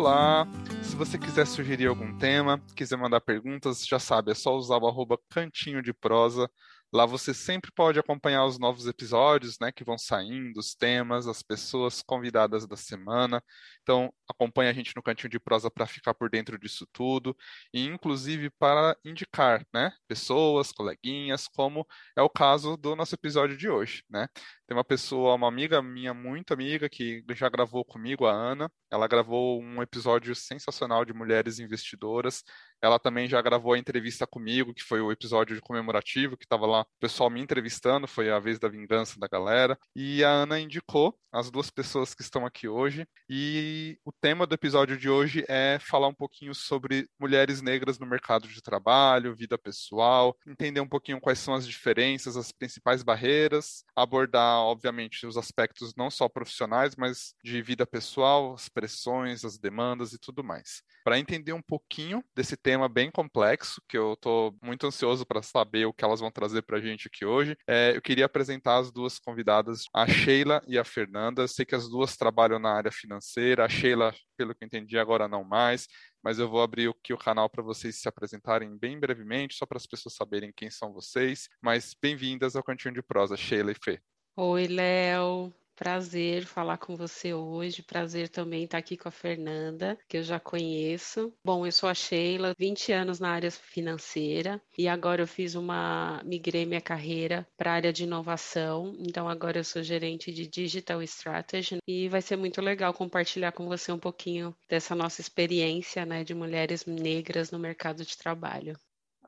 Olá! Se você quiser sugerir algum tema, quiser mandar perguntas, já sabe, é só usar o arroba cantinho de prosa Lá você sempre pode acompanhar os novos episódios, né, que vão saindo, os temas, as pessoas convidadas da semana. Então, acompanhe a gente no Cantinho de Prosa para ficar por dentro disso tudo e inclusive para indicar, né, pessoas, coleguinhas, como é o caso do nosso episódio de hoje, né? Tem uma pessoa, uma amiga minha, muito amiga, que já gravou comigo, a Ana. Ela gravou um episódio sensacional de mulheres investidoras. Ela também já gravou a entrevista comigo, que foi o episódio comemorativo, que estava lá o pessoal me entrevistando, foi a vez da vingança da galera. E a Ana indicou as duas pessoas que estão aqui hoje. E o tema do episódio de hoje é falar um pouquinho sobre mulheres negras no mercado de trabalho, vida pessoal, entender um pouquinho quais são as diferenças, as principais barreiras, abordar obviamente, os aspectos não só profissionais, mas de vida pessoal, as pressões, as demandas e tudo mais. Para entender um pouquinho desse tema bem complexo, que eu estou muito ansioso para saber o que elas vão trazer para a gente aqui hoje, é, eu queria apresentar as duas convidadas, a Sheila e a Fernanda. sei que as duas trabalham na área financeira, a Sheila, pelo que entendi, agora não mais, mas eu vou abrir aqui o canal para vocês se apresentarem bem brevemente, só para as pessoas saberem quem são vocês. Mas bem-vindas ao Cantinho de Prosa, Sheila e Fê. Oi, Léo. Prazer falar com você hoje. Prazer também estar aqui com a Fernanda, que eu já conheço. Bom, eu sou a Sheila, 20 anos na área financeira e agora eu fiz uma migrei minha carreira para a área de inovação. Então agora eu sou gerente de Digital Strategy e vai ser muito legal compartilhar com você um pouquinho dessa nossa experiência, né, de mulheres negras no mercado de trabalho.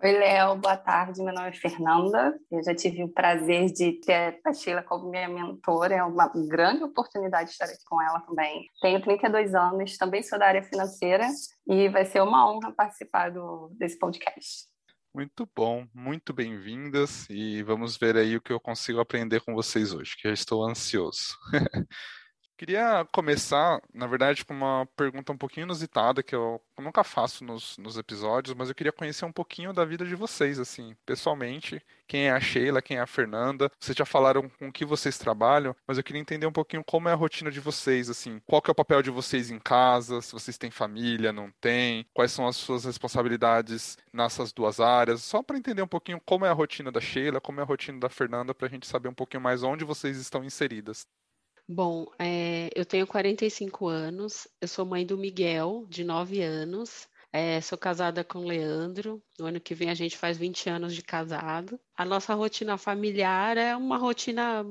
Oi, Léo, boa tarde. Meu nome é Fernanda. Eu já tive o prazer de ter a Sheila como minha mentora. É uma grande oportunidade estar aqui com ela também. Tenho 32 anos, também sou da área financeira e vai ser uma honra participar do, desse podcast. Muito bom, muito bem-vindas e vamos ver aí o que eu consigo aprender com vocês hoje, que eu estou ansioso. Queria começar, na verdade, com uma pergunta um pouquinho inusitada, que eu nunca faço nos, nos episódios, mas eu queria conhecer um pouquinho da vida de vocês, assim, pessoalmente. Quem é a Sheila, quem é a Fernanda. Vocês já falaram com que vocês trabalham, mas eu queria entender um pouquinho como é a rotina de vocês, assim. Qual que é o papel de vocês em casa, se vocês têm família, não têm, quais são as suas responsabilidades nessas duas áreas, só para entender um pouquinho como é a rotina da Sheila, como é a rotina da Fernanda, para a gente saber um pouquinho mais onde vocês estão inseridas. Bom, é, eu tenho 45 anos, eu sou mãe do Miguel, de 9 anos, é, sou casada com o Leandro. No ano que vem a gente faz 20 anos de casado. A nossa rotina familiar é uma rotina,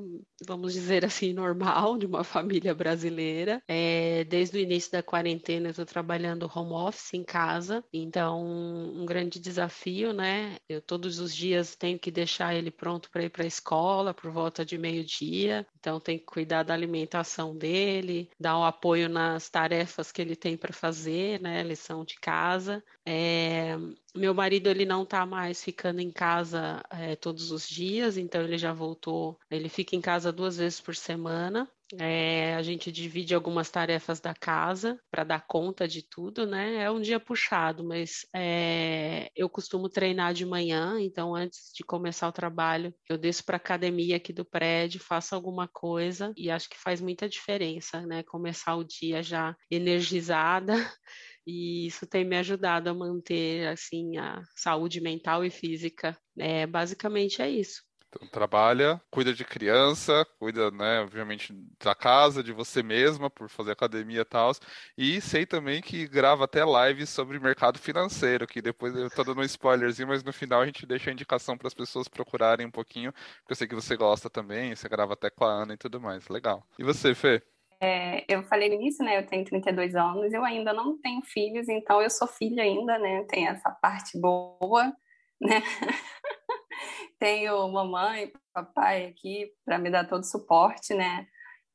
vamos dizer assim, normal de uma família brasileira. É, desde o início da quarentena eu estou trabalhando home office em casa, então um grande desafio, né? Eu todos os dias tenho que deixar ele pronto para ir para a escola por volta de meio-dia, então tenho que cuidar da alimentação dele, dar um apoio nas tarefas que ele tem para fazer, né? Lição de casa. É, meu marido ele não está mais ficando em casa é, todos os dias, então ele já voltou. Ele fica em casa duas vezes por semana. É, a gente divide algumas tarefas da casa para dar conta de tudo, né? É um dia puxado, mas é, eu costumo treinar de manhã, então antes de começar o trabalho, eu desço para a academia aqui do prédio, faço alguma coisa e acho que faz muita diferença, né? Começar o dia já energizada e isso tem me ajudado a manter assim a saúde mental e física. É, basicamente é isso. Então, trabalha, cuida de criança, cuida, né, obviamente, da casa, de você mesma, por fazer academia e tal. E sei também que grava até lives sobre mercado financeiro, que depois eu tô dando um spoilerzinho, mas no final a gente deixa a indicação para as pessoas procurarem um pouquinho, porque eu sei que você gosta também, você grava até com a Ana e tudo mais. Legal. E você, Fê? É, eu falei no início, né? Eu tenho 32 anos, eu ainda não tenho filhos, então eu sou filha ainda, né? Tem essa parte boa, né? tenho mamãe, papai aqui para me dar todo o suporte, né?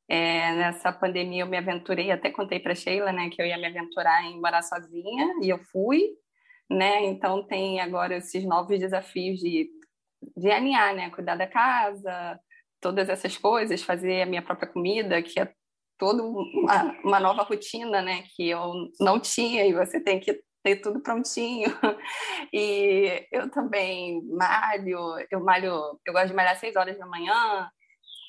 É, nessa pandemia eu me aventurei, até contei para Sheila, né, que eu ia me aventurar em morar sozinha e eu fui, né? Então tem agora esses novos desafios de, de alinhar, né? Cuidar da casa, todas essas coisas, fazer a minha própria comida, que é toda uma, uma nova rotina, né, que eu não tinha e você tem que ter tudo prontinho. E eu também malho, eu malho, eu gosto de malhar seis horas da manhã,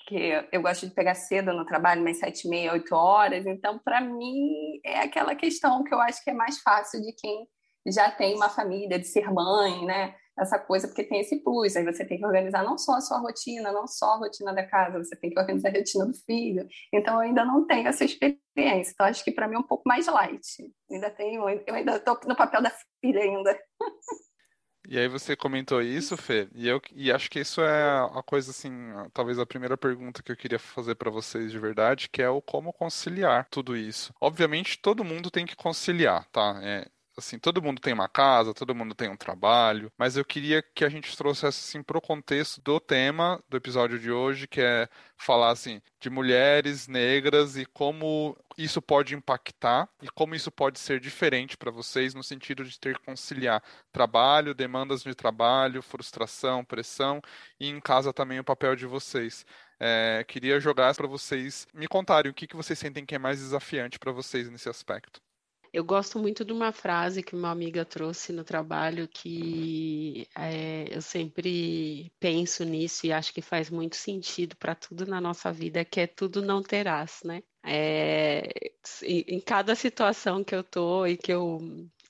porque eu gosto de pegar cedo no trabalho, mais sete e meia, oito horas. Então, para mim, é aquela questão que eu acho que é mais fácil de quem já tem uma família, de ser mãe, né? Essa coisa, porque tem esse plus. Aí você tem que organizar não só a sua rotina, não só a rotina da casa, você tem que organizar a rotina do filho. Então, eu ainda não tenho essa experiência. Então, acho que para mim é um pouco mais light. Ainda tenho, eu ainda estou no papel da filha ainda. E aí você comentou isso, Fê, e eu e acho que isso é a coisa assim, talvez a primeira pergunta que eu queria fazer para vocês de verdade, que é o como conciliar tudo isso. Obviamente, todo mundo tem que conciliar, tá? É, assim, todo mundo tem uma casa, todo mundo tem um trabalho, mas eu queria que a gente trouxesse assim pro contexto do tema do episódio de hoje, que é falar assim de mulheres negras e como isso pode impactar e como isso pode ser diferente para vocês no sentido de ter que conciliar trabalho, demandas de trabalho, frustração, pressão e em casa também o papel de vocês. É, queria jogar para vocês me contarem o que, que vocês sentem que é mais desafiante para vocês nesse aspecto. Eu gosto muito de uma frase que uma amiga trouxe no trabalho que é, eu sempre penso nisso e acho que faz muito sentido para tudo na nossa vida, que é tudo não terás, né? É, em cada situação que eu tô e que eu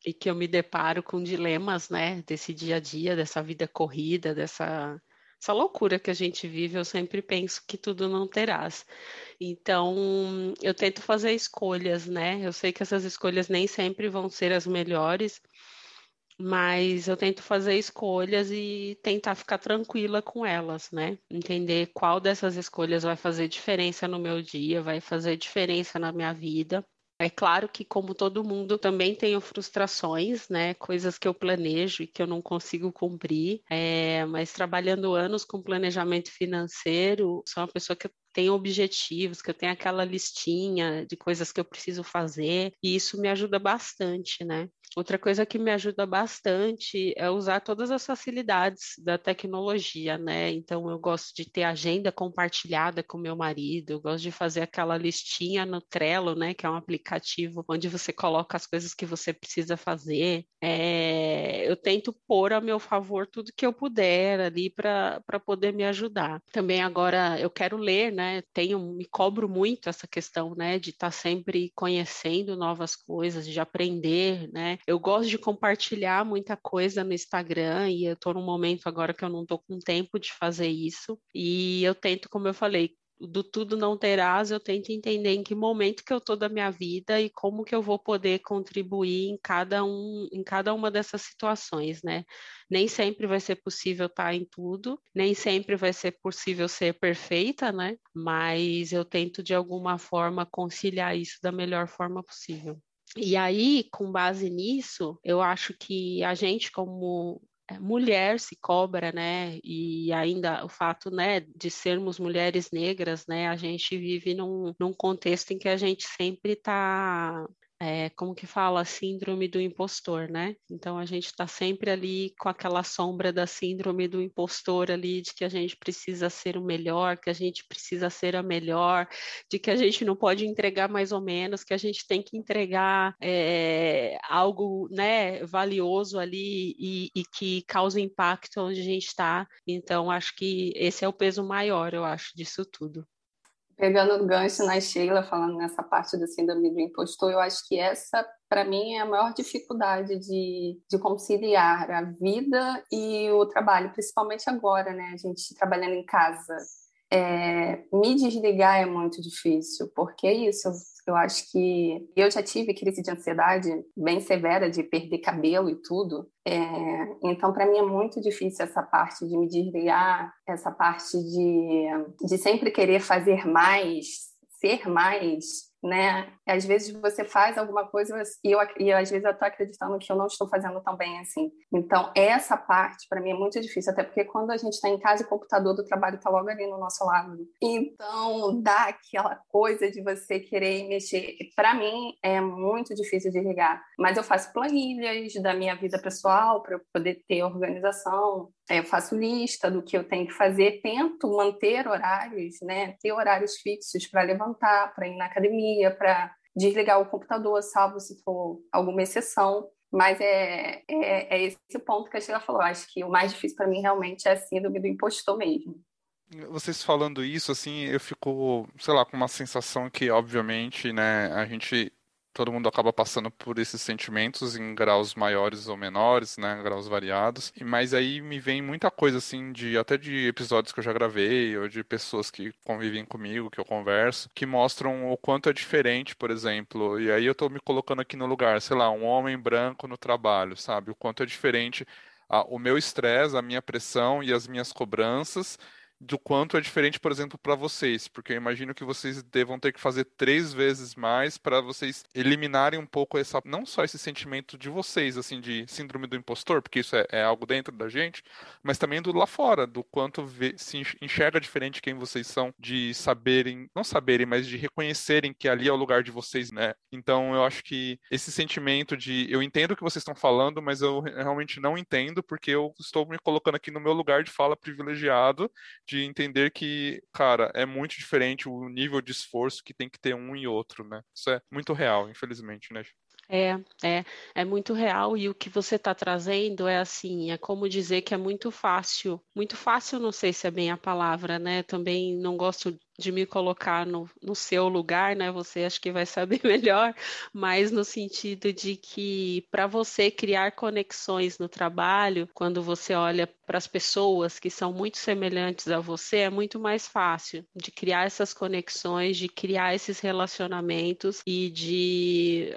e que eu me deparo com dilemas, né, desse dia a dia, dessa vida corrida, dessa essa loucura que a gente vive, eu sempre penso que tudo não terás. Então, eu tento fazer escolhas, né? Eu sei que essas escolhas nem sempre vão ser as melhores, mas eu tento fazer escolhas e tentar ficar tranquila com elas, né? Entender qual dessas escolhas vai fazer diferença no meu dia, vai fazer diferença na minha vida. É claro que, como todo mundo, também tenho frustrações, né? Coisas que eu planejo e que eu não consigo cumprir. É, mas trabalhando anos com planejamento financeiro, sou uma pessoa que tenho objetivos, que eu tenho aquela listinha de coisas que eu preciso fazer, e isso me ajuda bastante, né? Outra coisa que me ajuda bastante é usar todas as facilidades da tecnologia, né? Então, eu gosto de ter agenda compartilhada com meu marido, eu gosto de fazer aquela listinha no Trello, né? Que é um aplicativo onde você coloca as coisas que você precisa fazer. É... eu tento pôr a meu favor tudo que eu puder ali para poder me ajudar. Também agora eu quero ler, né? Tenho, me cobro muito essa questão, né? De estar tá sempre conhecendo novas coisas, de aprender, né? Eu gosto de compartilhar muita coisa no Instagram e eu estou num momento agora que eu não estou com tempo de fazer isso. E eu tento, como eu falei, do tudo não terás, eu tento entender em que momento que eu estou da minha vida e como que eu vou poder contribuir em cada um, em cada uma dessas situações, né? Nem sempre vai ser possível estar em tudo, nem sempre vai ser possível ser perfeita, né? Mas eu tento de alguma forma conciliar isso da melhor forma possível. E aí, com base nisso, eu acho que a gente, como é, mulher se cobra, né? E ainda o fato, né, de sermos mulheres negras, né? A gente vive num, num contexto em que a gente sempre está é, como que fala, síndrome do impostor, né? Então a gente está sempre ali com aquela sombra da síndrome do impostor ali, de que a gente precisa ser o melhor, que a gente precisa ser a melhor, de que a gente não pode entregar mais ou menos, que a gente tem que entregar é, algo, né, valioso ali e, e que causa impacto onde a gente está. Então acho que esse é o peso maior, eu acho, disso tudo. Pegando o gancho na Sheila, falando nessa parte do síndrome do impostor, eu acho que essa, para mim, é a maior dificuldade de, de conciliar a vida e o trabalho, principalmente agora, né? A gente trabalhando em casa. É, me desligar é muito difícil, porque é isso, eu acho que eu já tive crise de ansiedade bem severa de perder cabelo e tudo. É, então, para mim é muito difícil essa parte de me desligar, essa parte de, de sempre querer fazer mais, ser mais, né? Às vezes você faz alguma coisa e, eu, e às vezes eu estou acreditando que eu não estou fazendo tão bem assim. Então, essa parte para mim é muito difícil, até porque quando a gente está em casa, o computador do trabalho está logo ali no nosso lado. Então, dá aquela coisa de você querer mexer. Para mim, é muito difícil de ligar. Mas eu faço planilhas da minha vida pessoal para eu poder ter organização. É, eu faço lista do que eu tenho que fazer, tento manter horários, né? Ter horários fixos para levantar, para ir na academia, para desligar o computador, salvo se for alguma exceção. Mas é, é, é esse ponto que a Sheila falou. Acho que o mais difícil para mim realmente é a síndrome do impostor mesmo. vocês falando isso, assim, eu fico, sei lá, com uma sensação que, obviamente, né, a gente todo mundo acaba passando por esses sentimentos em graus maiores ou menores, né, graus variados. Mas aí me vem muita coisa assim de até de episódios que eu já gravei ou de pessoas que convivem comigo, que eu converso, que mostram o quanto é diferente, por exemplo. E aí eu tô me colocando aqui no lugar, sei lá, um homem branco no trabalho, sabe? O quanto é diferente a, o meu estresse, a minha pressão e as minhas cobranças do quanto é diferente, por exemplo, para vocês, porque eu imagino que vocês devam ter que fazer três vezes mais para vocês eliminarem um pouco essa, não só esse sentimento de vocês, assim, de síndrome do impostor, porque isso é, é algo dentro da gente, mas também do lá fora, do quanto vê, se enxerga diferente quem vocês são, de saberem, não saberem, mas de reconhecerem que ali é o lugar de vocês, né? Então eu acho que esse sentimento de eu entendo o que vocês estão falando, mas eu realmente não entendo, porque eu estou me colocando aqui no meu lugar de fala privilegiado de entender que, cara, é muito diferente o nível de esforço que tem que ter um e outro, né? Isso é muito real, infelizmente, né? É, é, é muito real e o que você está trazendo é assim, é como dizer que é muito fácil, muito fácil, não sei se é bem a palavra, né? Também não gosto de me colocar no, no seu lugar, né? Você acho que vai saber melhor, mas no sentido de que para você criar conexões no trabalho, quando você olha para as pessoas que são muito semelhantes a você, é muito mais fácil de criar essas conexões, de criar esses relacionamentos e de,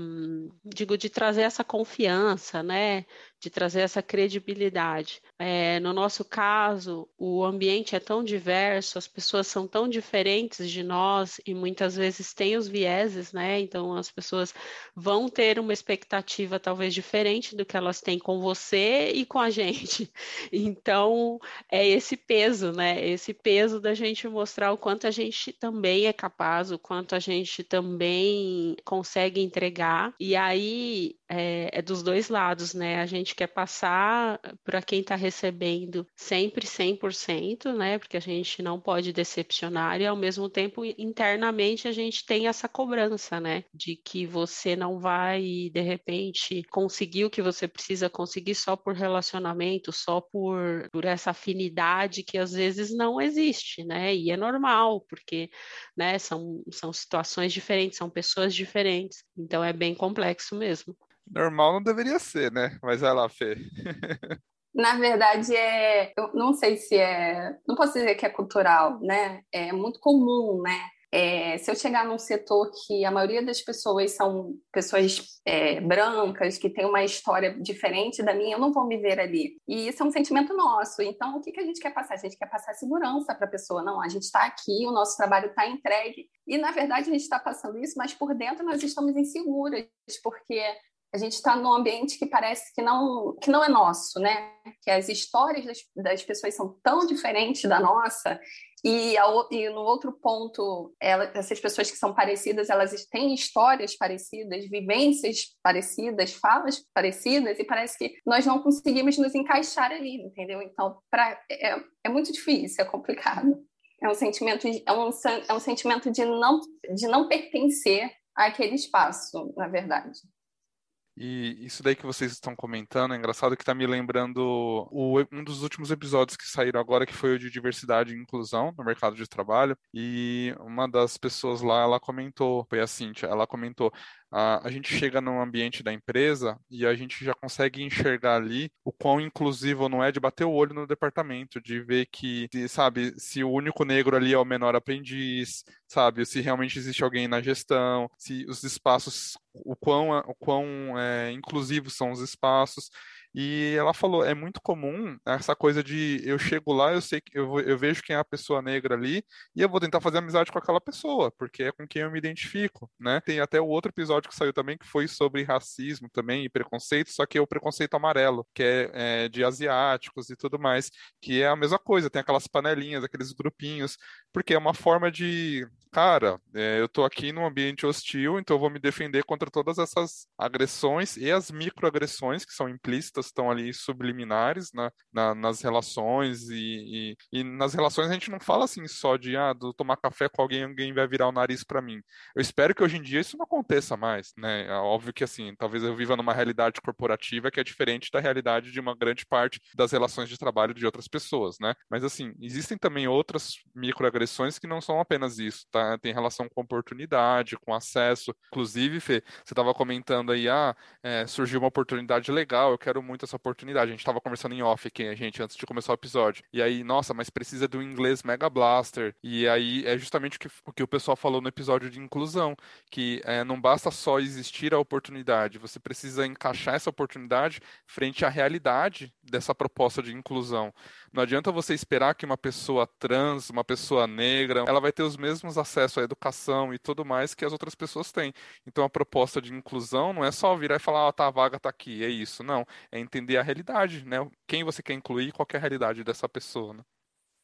um, digo, de trazer essa confiança, né? De trazer essa credibilidade. É, no nosso caso, o ambiente é tão diverso, as pessoas são tão diferentes de nós e muitas vezes têm os vieses, né? Então as pessoas vão ter uma expectativa talvez diferente do que elas têm com você e com a gente. Então é esse peso, né? Esse peso da gente mostrar o quanto a gente também é capaz, o quanto a gente também consegue entregar. E aí é, é dos dois lados, né? A gente quer passar para quem está recebendo sempre 100%, né? Porque a gente não pode decepcionar e ao mesmo tempo internamente a gente tem essa cobrança, né? De que você não vai de repente conseguir o que você precisa conseguir só por relacionamento, só por, por essa afinidade que às vezes não existe, né? E é normal, porque né, são, são situações diferentes, são pessoas diferentes. Então é bem complexo mesmo. Normal não deveria ser, né? Mas vai lá, Fê. Na verdade, é, eu não sei se é, não posso dizer que é cultural, né? É muito comum, né? É, se eu chegar num setor que a maioria das pessoas são pessoas é, brancas, que têm uma história diferente da minha, eu não vou me ver ali. E isso é um sentimento nosso. Então, o que, que a gente quer passar? A gente quer passar segurança para a pessoa. Não, a gente está aqui, o nosso trabalho está entregue. E, na verdade, a gente está passando isso, mas por dentro nós estamos inseguras, porque a gente está num ambiente que parece que não, que não é nosso, né? Que as histórias das, das pessoas são tão diferentes da nossa e, a, e, no outro ponto, ela, essas pessoas que são parecidas, elas têm histórias parecidas, vivências parecidas, falas parecidas, e parece que nós não conseguimos nos encaixar ali, entendeu? Então, pra, é, é muito difícil, é complicado. É um sentimento, é um, é um sentimento de não, de não pertencer àquele espaço, na verdade. E isso daí que vocês estão comentando é engraçado que está me lembrando o, um dos últimos episódios que saíram agora, que foi o de diversidade e inclusão no mercado de trabalho. E uma das pessoas lá, ela comentou, foi a Cintia, ela comentou: a, gente chega no ambiente da empresa e a gente já consegue enxergar ali o quão inclusivo não é de bater o olho no departamento, de ver que, sabe, se o único negro ali é o menor aprendiz, sabe, se realmente existe alguém na gestão, se os espaços, o quão, o quão é, inclusivos são os espaços. E ela falou, é muito comum essa coisa de eu chego lá, eu sei que eu, eu vejo quem é a pessoa negra ali e eu vou tentar fazer amizade com aquela pessoa, porque é com quem eu me identifico, né? Tem até o outro episódio que saiu também que foi sobre racismo também e preconceito, só que é o preconceito amarelo, que é, é de asiáticos e tudo mais, que é a mesma coisa, tem aquelas panelinhas, aqueles grupinhos, porque é uma forma de cara, é, eu tô aqui num ambiente hostil, então eu vou me defender contra todas essas agressões e as microagressões que são implícitas, estão ali subliminares na, na, nas relações e, e, e, nas relações a gente não fala assim só de ah, do tomar café com alguém, alguém vai virar o nariz para mim. Eu espero que hoje em dia isso não aconteça mais, né? É óbvio que assim, talvez eu viva numa realidade corporativa que é diferente da realidade de uma grande parte das relações de trabalho de outras pessoas, né? Mas assim, existem também outras microagressões que não são apenas isso, tá? Tem relação com oportunidade, com acesso. Inclusive, Fê, você estava comentando aí, ah, é, surgiu uma oportunidade legal, eu quero muito essa oportunidade. A gente estava conversando em off aqui, a gente, antes de começar o episódio. E aí, nossa, mas precisa do inglês Mega Blaster. E aí é justamente o que o, que o pessoal falou no episódio de inclusão, que é, não basta só existir a oportunidade, você precisa encaixar essa oportunidade frente à realidade dessa proposta de inclusão. Não adianta você esperar que uma pessoa trans, uma pessoa negra, ela vai ter os mesmos acessos à educação e tudo mais que as outras pessoas têm. Então a proposta de inclusão não é só virar e falar, ah, tá, a vaga tá aqui, é isso. Não, é entender a realidade, né? Quem você quer incluir, qual é a realidade dessa pessoa, né?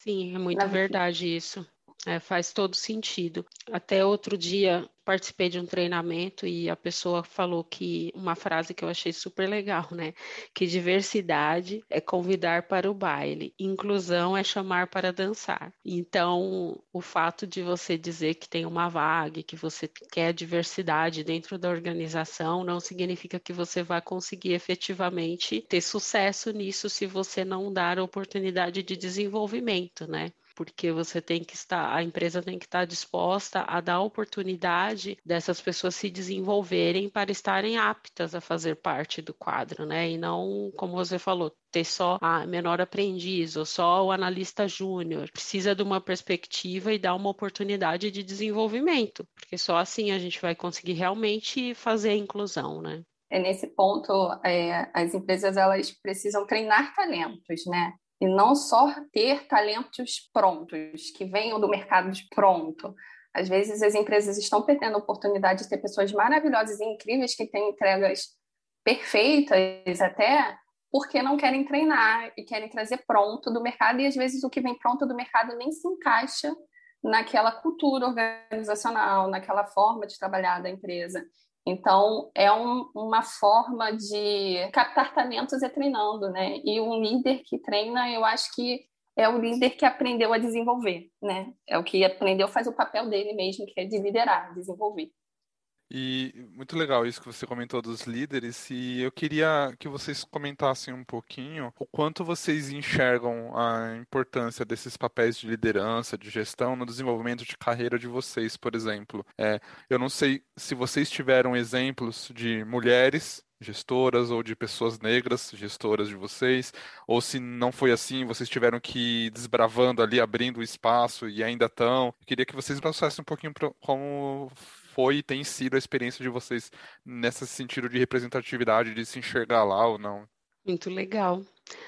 Sim, é muito verdade isso. É, faz todo sentido. Até outro dia participei de um treinamento e a pessoa falou que uma frase que eu achei super legal, né? Que diversidade é convidar para o baile, inclusão é chamar para dançar. Então, o fato de você dizer que tem uma vaga, que você quer diversidade dentro da organização, não significa que você vai conseguir efetivamente ter sucesso nisso se você não dar oportunidade de desenvolvimento, né? Porque você tem que estar, a empresa tem que estar disposta a dar oportunidade dessas pessoas se desenvolverem para estarem aptas a fazer parte do quadro, né? E não, como você falou, ter só a menor aprendiz ou só o analista júnior. Precisa de uma perspectiva e dar uma oportunidade de desenvolvimento, porque só assim a gente vai conseguir realmente fazer a inclusão, né? É nesse ponto, é, as empresas elas precisam treinar talentos, né? E não só ter talentos prontos, que venham do mercado de pronto. Às vezes as empresas estão perdendo a oportunidade de ter pessoas maravilhosas e incríveis que têm entregas perfeitas até porque não querem treinar e querem trazer pronto do mercado e às vezes o que vem pronto do mercado nem se encaixa naquela cultura organizacional, naquela forma de trabalhar da empresa. Então, é um, uma forma de captar talentos é treinando, né? E um líder que treina, eu acho que é o líder que aprendeu a desenvolver, né? É o que aprendeu faz o papel dele mesmo, que é de liderar, desenvolver. E muito legal isso que você comentou dos líderes, e eu queria que vocês comentassem um pouquinho o quanto vocês enxergam a importância desses papéis de liderança, de gestão no desenvolvimento de carreira de vocês, por exemplo. É, eu não sei se vocês tiveram exemplos de mulheres gestoras ou de pessoas negras gestoras de vocês, ou se não foi assim, vocês tiveram que ir desbravando ali, abrindo o espaço e ainda estão. Queria que vocês passassem um pouquinho como foi e tem sido a experiência de vocês nesse sentido de representatividade, de se enxergar lá ou não? Muito legal.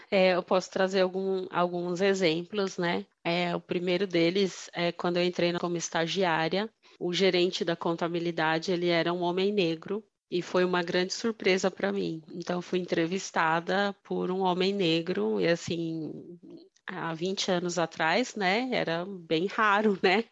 É, eu posso trazer algum, alguns exemplos, né? É, o primeiro deles é quando eu entrei como estagiária, o gerente da contabilidade ele era um homem negro e foi uma grande surpresa para mim. Então fui entrevistada por um homem negro e assim há 20 anos atrás, né? Era bem raro, né?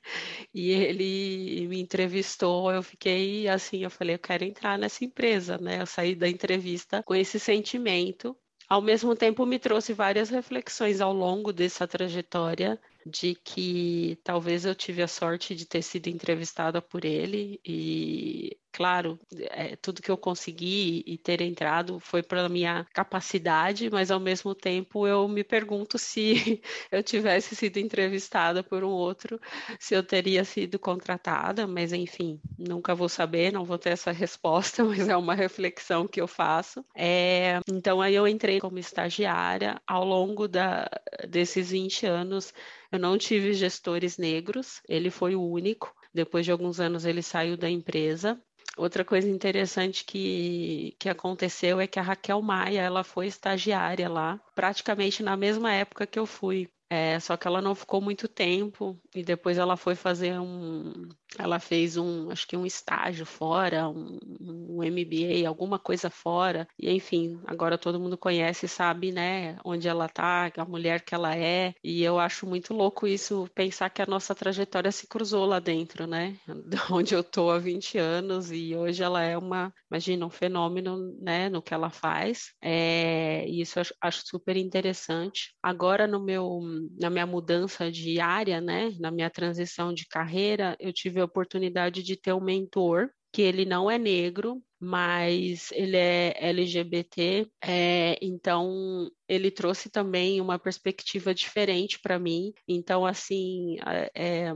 E ele me entrevistou, eu fiquei assim, eu falei, eu quero entrar nessa empresa, né? Eu saí da entrevista com esse sentimento. Ao mesmo tempo, me trouxe várias reflexões ao longo dessa trajetória de que talvez eu tive a sorte de ter sido entrevistada por ele e claro, é, tudo que eu consegui e ter entrado foi pela minha capacidade, mas ao mesmo tempo eu me pergunto se eu tivesse sido entrevistada por um outro, se eu teria sido contratada, mas enfim, nunca vou saber, não vou ter essa resposta, mas é uma reflexão que eu faço. É, então aí eu entrei como estagiária ao longo da, desses 20 anos. Eu não tive gestores negros, ele foi o único. Depois de alguns anos, ele saiu da empresa. Outra coisa interessante que, que aconteceu é que a Raquel Maia ela foi estagiária lá, praticamente na mesma época que eu fui. É, só que ela não ficou muito tempo e depois ela foi fazer um, ela fez um, acho que um estágio fora, um, um MBA, alguma coisa fora, e enfim, agora todo mundo conhece sabe, né, onde ela tá, a mulher que ela é, e eu acho muito louco isso, pensar que a nossa trajetória se cruzou lá dentro, né, onde eu tô há 20 anos, e hoje ela é uma, imagina, um fenômeno, né, no que ela faz, é, e isso eu acho, acho super interessante. Agora, no meu, na minha mudança de área, né, na minha transição de carreira, eu tive tive a oportunidade de ter um mentor que ele não é negro, mas ele é LGBT, é, então ele trouxe também uma perspectiva diferente para mim. Então, assim, é,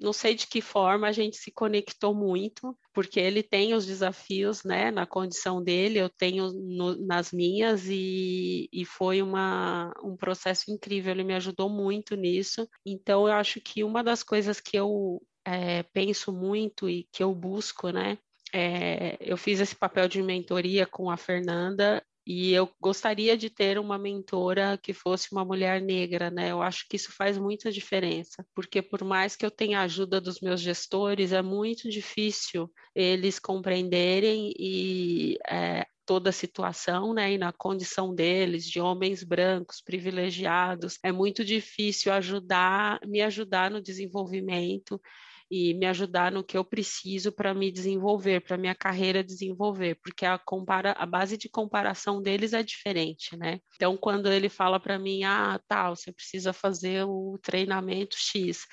não sei de que forma a gente se conectou muito, porque ele tem os desafios, né, na condição dele, eu tenho no, nas minhas, e, e foi uma, um processo incrível, ele me ajudou muito nisso. Então, eu acho que uma das coisas que eu é, penso muito e que eu busco, né? É, eu fiz esse papel de mentoria com a Fernanda e eu gostaria de ter uma mentora que fosse uma mulher negra, né? Eu acho que isso faz muita diferença, porque por mais que eu tenha a ajuda dos meus gestores, é muito difícil eles compreenderem e é, toda a situação, né, e na condição deles, de homens brancos privilegiados, é muito difícil ajudar, me ajudar no desenvolvimento e me ajudar no que eu preciso para me desenvolver, para minha carreira desenvolver, porque a, compara, a base de comparação deles é diferente, né? Então, quando ele fala para mim, ah, tá, você precisa fazer o treinamento X,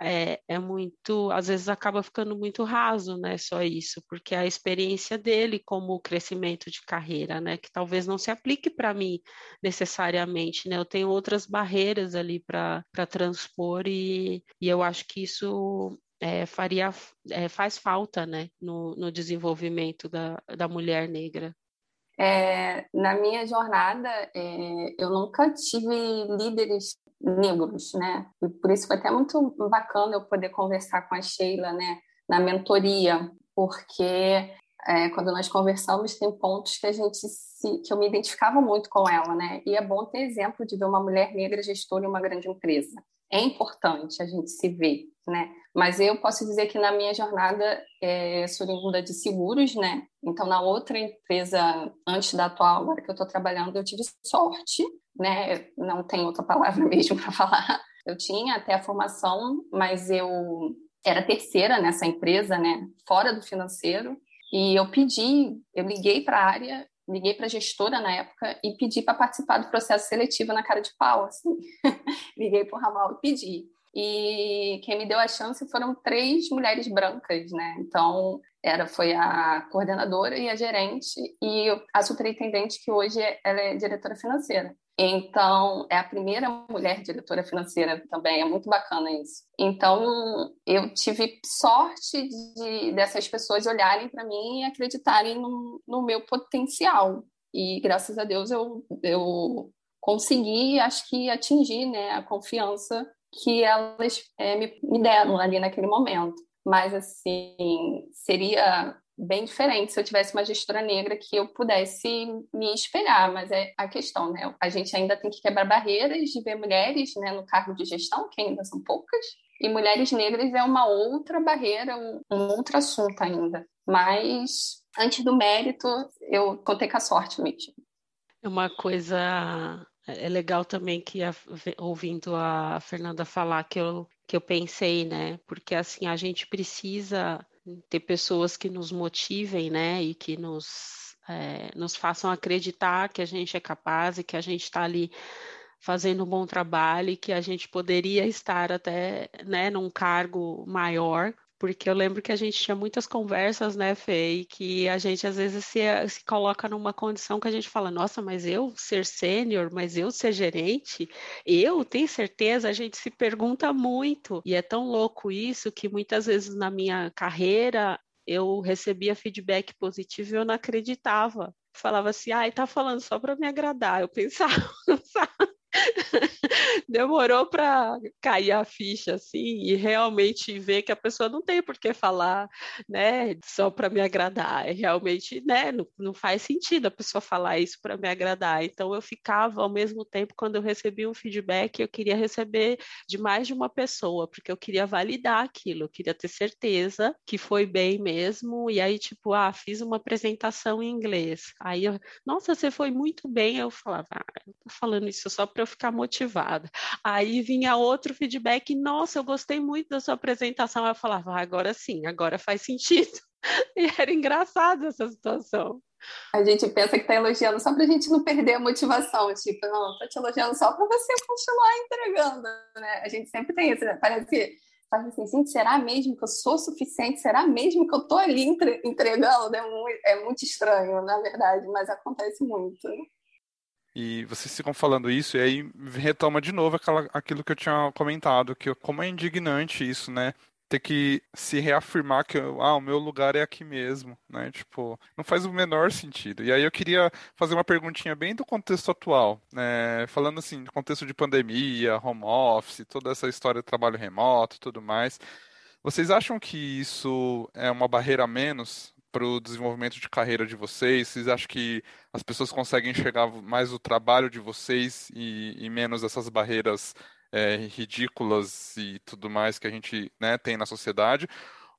é, é muito, às vezes acaba ficando muito raso, né? Só isso, porque a experiência dele como crescimento de carreira, né? Que talvez não se aplique para mim necessariamente, né? Eu tenho outras barreiras ali para transpor e, e eu acho que isso é, faria, é, faz falta né, no, no desenvolvimento da, da mulher negra? É, na minha jornada, é, eu nunca tive líderes negros, né? E por isso foi até muito bacana eu poder conversar com a Sheila, né? Na mentoria, porque é, quando nós conversamos tem pontos que a gente se, que eu me identificava muito com ela, né? E é bom ter exemplo de ver uma mulher negra gestora em uma grande empresa. É importante a gente se ver, né? Mas eu posso dizer que na minha jornada é, sou oriunda de seguros, né? Então, na outra empresa, antes da atual, agora que eu estou trabalhando, eu tive sorte, né? Não tem outra palavra mesmo para falar. Eu tinha até a formação, mas eu era terceira nessa empresa, né? Fora do financeiro. E eu pedi, eu liguei para a área, liguei para a gestora na época e pedi para participar do processo seletivo na cara de pau, assim. liguei para o ramal e pedi. E quem me deu a chance foram três mulheres brancas, né? Então, era foi a coordenadora e a gerente e a superintendente que hoje ela é diretora financeira. Então, é a primeira mulher diretora financeira também, é muito bacana isso. Então, eu tive sorte de dessas pessoas olharem para mim e acreditarem no, no, meu potencial. E graças a Deus eu, eu consegui, acho que atingir né, a confiança que elas é, me, me deram ali naquele momento. Mas, assim, seria bem diferente se eu tivesse uma gestora negra que eu pudesse me espelhar, mas é a questão, né? A gente ainda tem que quebrar barreiras de ver mulheres né, no cargo de gestão, que ainda são poucas, e mulheres negras é uma outra barreira, um, um outro assunto ainda. Mas, antes do mérito, eu contei com a sorte mesmo. É uma coisa é legal também que, ouvindo a Fernanda falar, que eu, que eu pensei, né? Porque, assim, a gente precisa ter pessoas que nos motivem, né? E que nos, é, nos façam acreditar que a gente é capaz e que a gente está ali fazendo um bom trabalho e que a gente poderia estar até né, num cargo maior, porque eu lembro que a gente tinha muitas conversas, né, Fê, e que a gente às vezes se, se coloca numa condição que a gente fala, nossa, mas eu ser sênior, mas eu ser gerente, eu tenho certeza, a gente se pergunta muito, e é tão louco isso que muitas vezes na minha carreira eu recebia feedback positivo e eu não acreditava. Falava assim, ai, tá falando só para me agradar. Eu pensava, sabe? demorou para cair a ficha assim e realmente ver que a pessoa não tem por que falar, né, só para me agradar. É realmente, né, não, não faz sentido a pessoa falar isso para me agradar. Então eu ficava ao mesmo tempo quando eu recebia um feedback, eu queria receber de mais de uma pessoa, porque eu queria validar aquilo, eu queria ter certeza que foi bem mesmo. E aí tipo, ah, fiz uma apresentação em inglês. Aí eu, nossa, você foi muito bem. Eu falava, ah, eu tô falando isso só para eu ficar motivada. Aí vinha outro feedback, nossa, eu gostei muito da sua apresentação. Eu falava, ah, agora sim, agora faz sentido. E era engraçado essa situação. A gente pensa que está elogiando só para a gente não perder a motivação. Tipo, não, estou te elogiando só para você continuar entregando, né? A gente sempre tem isso, né? Parece que faz assim, gente, será mesmo que eu sou suficiente? Será mesmo que eu estou ali entregando? É muito, é muito estranho, na verdade, mas acontece muito. E vocês ficam falando isso, e aí retoma de novo aquela, aquilo que eu tinha comentado, que como é indignante isso, né? Ter que se reafirmar que ah, o meu lugar é aqui mesmo, né? Tipo, não faz o menor sentido. E aí eu queria fazer uma perguntinha bem do contexto atual, né? Falando assim, contexto de pandemia, home office, toda essa história de trabalho remoto tudo mais. Vocês acham que isso é uma barreira a menos para o desenvolvimento de carreira de vocês? Vocês acham que as pessoas conseguem enxergar mais o trabalho de vocês e, e menos essas barreiras é, ridículas e tudo mais que a gente né, tem na sociedade?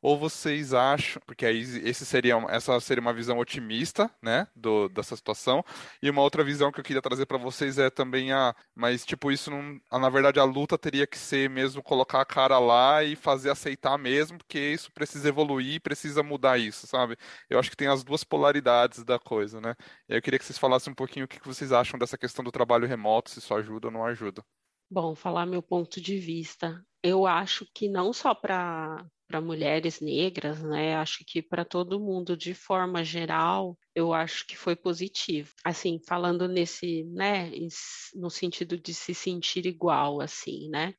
Ou vocês acham, porque aí esse seria, essa seria uma visão otimista, né, do, dessa situação, e uma outra visão que eu queria trazer para vocês é também a, mas tipo isso não, na verdade a luta teria que ser mesmo colocar a cara lá e fazer aceitar mesmo, porque isso precisa evoluir, precisa mudar isso, sabe? Eu acho que tem as duas polaridades da coisa, né? E eu queria que vocês falassem um pouquinho o que vocês acham dessa questão do trabalho remoto, se isso ajuda ou não ajuda. Bom, falar meu ponto de vista. Eu acho que não só para mulheres negras, né? Acho que para todo mundo, de forma geral, eu acho que foi positivo. Assim, falando nesse, né, no sentido de se sentir igual, assim, né?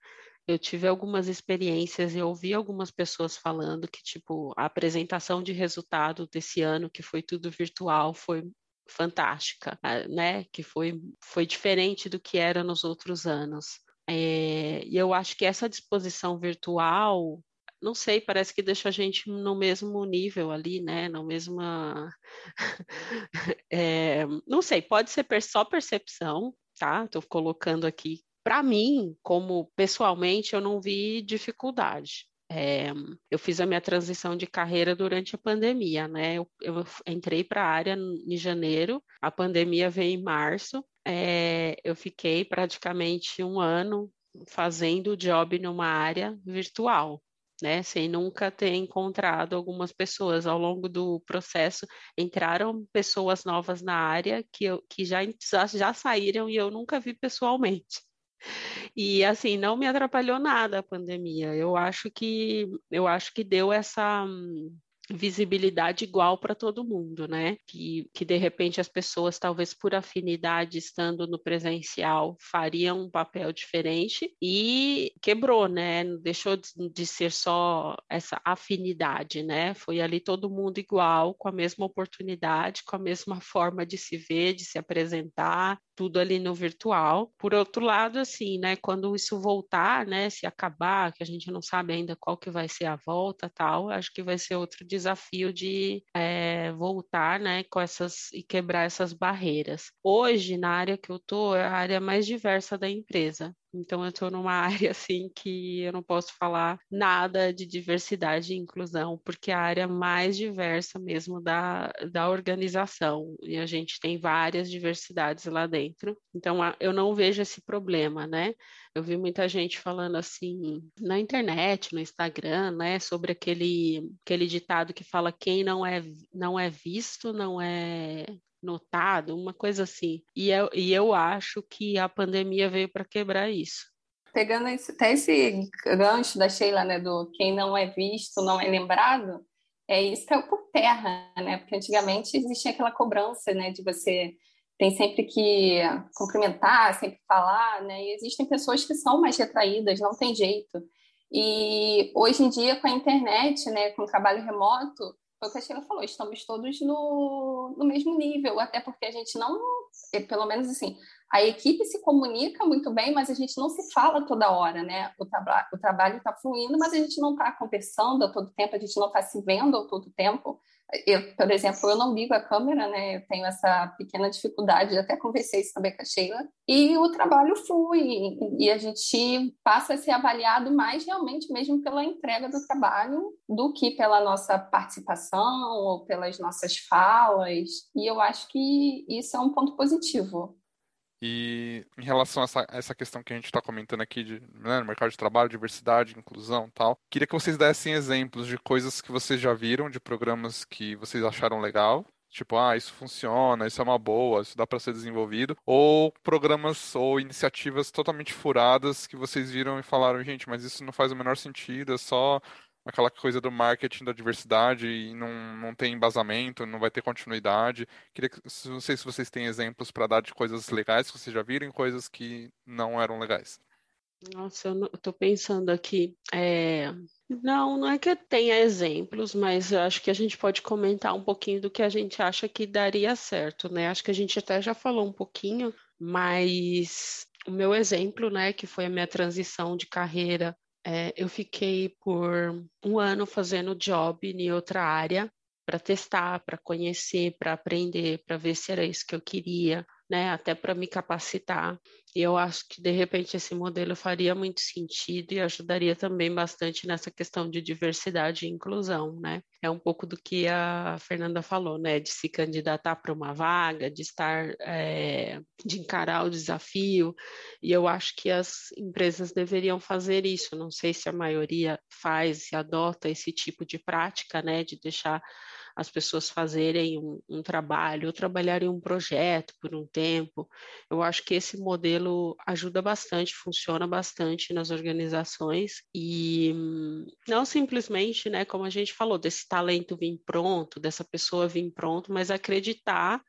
Eu tive algumas experiências e ouvi algumas pessoas falando que, tipo, a apresentação de resultado desse ano, que foi tudo virtual, foi fantástica, né? Que foi, foi diferente do que era nos outros anos. É, e eu acho que essa disposição virtual, não sei, parece que deixa a gente no mesmo nível ali, né? No mesmo. é, não sei, pode ser só percepção, tá? Estou colocando aqui. Para mim, como pessoalmente, eu não vi dificuldade. É, eu fiz a minha transição de carreira durante a pandemia, né? Eu, eu entrei para a área em janeiro, a pandemia veio em março, é, eu fiquei praticamente um ano fazendo job numa área virtual, né? Sem nunca ter encontrado algumas pessoas ao longo do processo. Entraram pessoas novas na área que, eu, que já, já saíram e eu nunca vi pessoalmente. E assim, não me atrapalhou nada a pandemia. Eu acho que eu acho que deu essa visibilidade igual para todo mundo, né? Que, que de repente as pessoas, talvez por afinidade, estando no presencial, fariam um papel diferente e quebrou, né? Deixou de, de ser só essa afinidade, né? Foi ali todo mundo igual, com a mesma oportunidade, com a mesma forma de se ver, de se apresentar, tudo ali no virtual. Por outro lado, assim, né, quando isso voltar, né, se acabar, que a gente não sabe ainda qual que vai ser a volta, tal, acho que vai ser outro desafio de é, voltar, né, com essas e quebrar essas barreiras. Hoje, na área que eu tô, é a área mais diversa da empresa. Então, eu estou numa área assim que eu não posso falar nada de diversidade e inclusão, porque é a área mais diversa mesmo da, da organização. E a gente tem várias diversidades lá dentro. Então, eu não vejo esse problema, né? Eu vi muita gente falando assim na internet, no Instagram, né, sobre aquele, aquele ditado que fala quem não é, não é visto não é notado, uma coisa assim. E eu, e eu acho que a pandemia veio para quebrar isso. Pegando esse, até esse gancho da Sheila, né, do quem não é visto, não é lembrado, é isso que é por terra, né? Porque antigamente existia aquela cobrança, né, de você tem sempre que cumprimentar, sempre falar, né? E existem pessoas que são mais retraídas, não tem jeito. E hoje em dia, com a internet, né, com o trabalho remoto, foi o que a Sheila falou, estamos todos no, no mesmo nível, até porque a gente não, é, pelo menos assim, a equipe se comunica muito bem, mas a gente não se fala toda hora, né? O, traba o trabalho está fluindo, mas a gente não está conversando a todo tempo, a gente não está se vendo a todo tempo. Eu, por exemplo, eu não ligo a câmera, né? Eu tenho essa pequena dificuldade, até conversei isso também com a Sheila. E o trabalho flui, e a gente passa a ser avaliado mais realmente mesmo pela entrega do trabalho do que pela nossa participação ou pelas nossas falas. E eu acho que isso é um ponto positivo. E em relação a essa, a essa questão que a gente está comentando aqui de né, mercado de trabalho, diversidade, inclusão tal, queria que vocês dessem exemplos de coisas que vocês já viram, de programas que vocês acharam legal, tipo, ah, isso funciona, isso é uma boa, isso dá para ser desenvolvido, ou programas ou iniciativas totalmente furadas que vocês viram e falaram, gente, mas isso não faz o menor sentido, é só aquela coisa do marketing da diversidade e não, não tem embasamento, não vai ter continuidade. Queria que, não sei se vocês têm exemplos para dar de coisas legais que vocês já viram e coisas que não eram legais. Nossa, eu estou pensando aqui. É... Não, não é que eu tenha exemplos, mas acho que a gente pode comentar um pouquinho do que a gente acha que daria certo, né? Acho que a gente até já falou um pouquinho, mas o meu exemplo, né, que foi a minha transição de carreira é, eu fiquei por um ano fazendo job em outra área para testar, para conhecer, para aprender, para ver se era isso que eu queria né, até para me capacitar. E eu acho que de repente esse modelo faria muito sentido e ajudaria também bastante nessa questão de diversidade e inclusão, né? É um pouco do que a Fernanda falou, né, de se candidatar para uma vaga, de estar, é, de encarar o desafio. E eu acho que as empresas deveriam fazer isso. Não sei se a maioria faz, se adota esse tipo de prática, né, de deixar as pessoas fazerem um, um trabalho ou trabalharem um projeto por um tempo. Eu acho que esse modelo ajuda bastante, funciona bastante nas organizações e não simplesmente, né, como a gente falou, desse talento vir pronto, dessa pessoa vir pronto, mas acreditar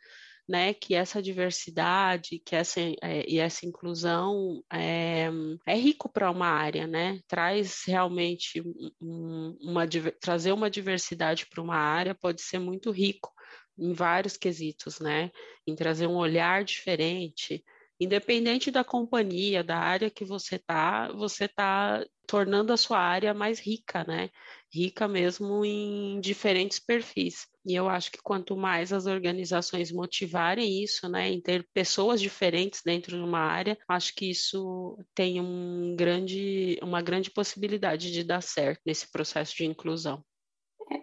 né, que essa diversidade, que essa é, e essa inclusão é, é rico para uma área, né? Traz realmente um, uma trazer uma diversidade para uma área pode ser muito rico em vários quesitos, né? Em trazer um olhar diferente, independente da companhia, da área que você está, você está tornando a sua área mais rica, né? Rica mesmo em diferentes perfis. E eu acho que quanto mais as organizações motivarem isso, né, em ter pessoas diferentes dentro de uma área, acho que isso tem um grande, uma grande possibilidade de dar certo nesse processo de inclusão.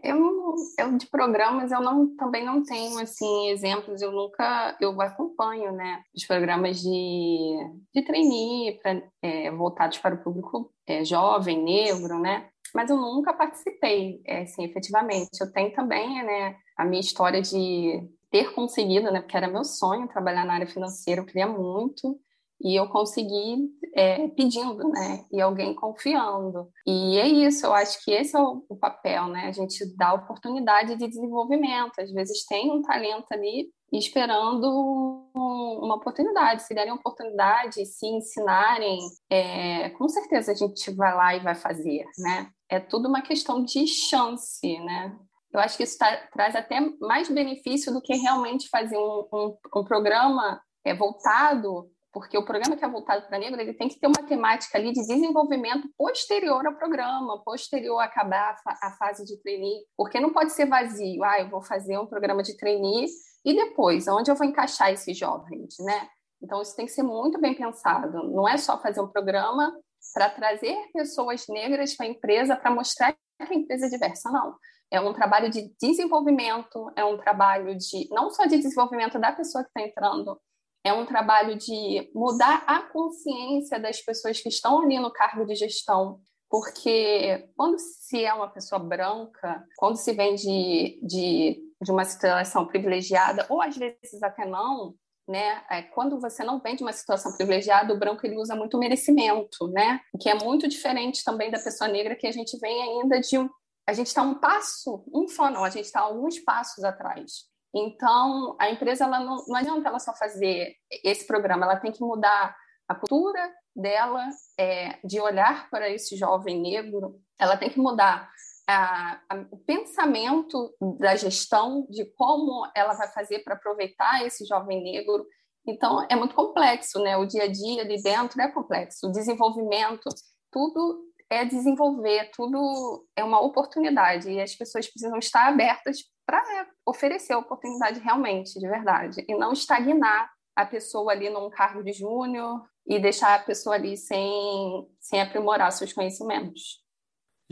Eu, eu de programas eu não também não tenho assim exemplos. Eu nunca eu acompanho, né, os programas de de trainee para é, voltados para o público é, jovem, negro, né? Mas eu nunca participei, é, assim, efetivamente. Eu tenho também, né, a minha história de ter conseguido, né, porque era meu sonho trabalhar na área financeira, eu queria muito e eu consegui é, pedindo, né? E alguém confiando. E é isso, eu acho que esse é o, o, papel, né? A gente dá oportunidade de desenvolvimento. Às vezes tem um talento ali esperando uma oportunidade. Se derem oportunidade, se ensinarem, é, com certeza a gente vai lá e vai fazer, né? É tudo uma questão de chance, né? Eu acho que isso tá, traz até mais benefício do que realmente fazer um, um, um programa é, voltado porque o programa que é voltado para negro ele tem que ter uma temática ali de desenvolvimento posterior ao programa, posterior a acabar a, fa a fase de trainee, porque não pode ser vazio. Ah, eu vou fazer um programa de trainee e depois, onde eu vou encaixar esses jovens, né? Então isso tem que ser muito bem pensado. Não é só fazer um programa para trazer pessoas negras para a empresa para mostrar que a empresa é diversa, não. É um trabalho de desenvolvimento, é um trabalho de não só de desenvolvimento da pessoa que está entrando é um trabalho de mudar a consciência das pessoas que estão ali no cargo de gestão, porque quando se é uma pessoa branca, quando se vem de, de, de uma situação privilegiada, ou às vezes até não, né? É, quando você não vem de uma situação privilegiada, o branco ele usa muito merecimento, né? Que é muito diferente também da pessoa negra que a gente vem ainda de um, a gente está um passo, um só não, a gente está alguns passos atrás. Então, a empresa ela não, não adianta ela só fazer esse programa, ela tem que mudar a cultura dela é, de olhar para esse jovem negro, ela tem que mudar a, a, o pensamento da gestão de como ela vai fazer para aproveitar esse jovem negro. Então, é muito complexo, né? O dia a dia ali dentro é complexo. O desenvolvimento, tudo é desenvolver, tudo é uma oportunidade e as pessoas precisam estar abertas para oferecer a oportunidade realmente, de verdade, e não estagnar a pessoa ali num cargo de júnior e deixar a pessoa ali sem, sem aprimorar seus conhecimentos.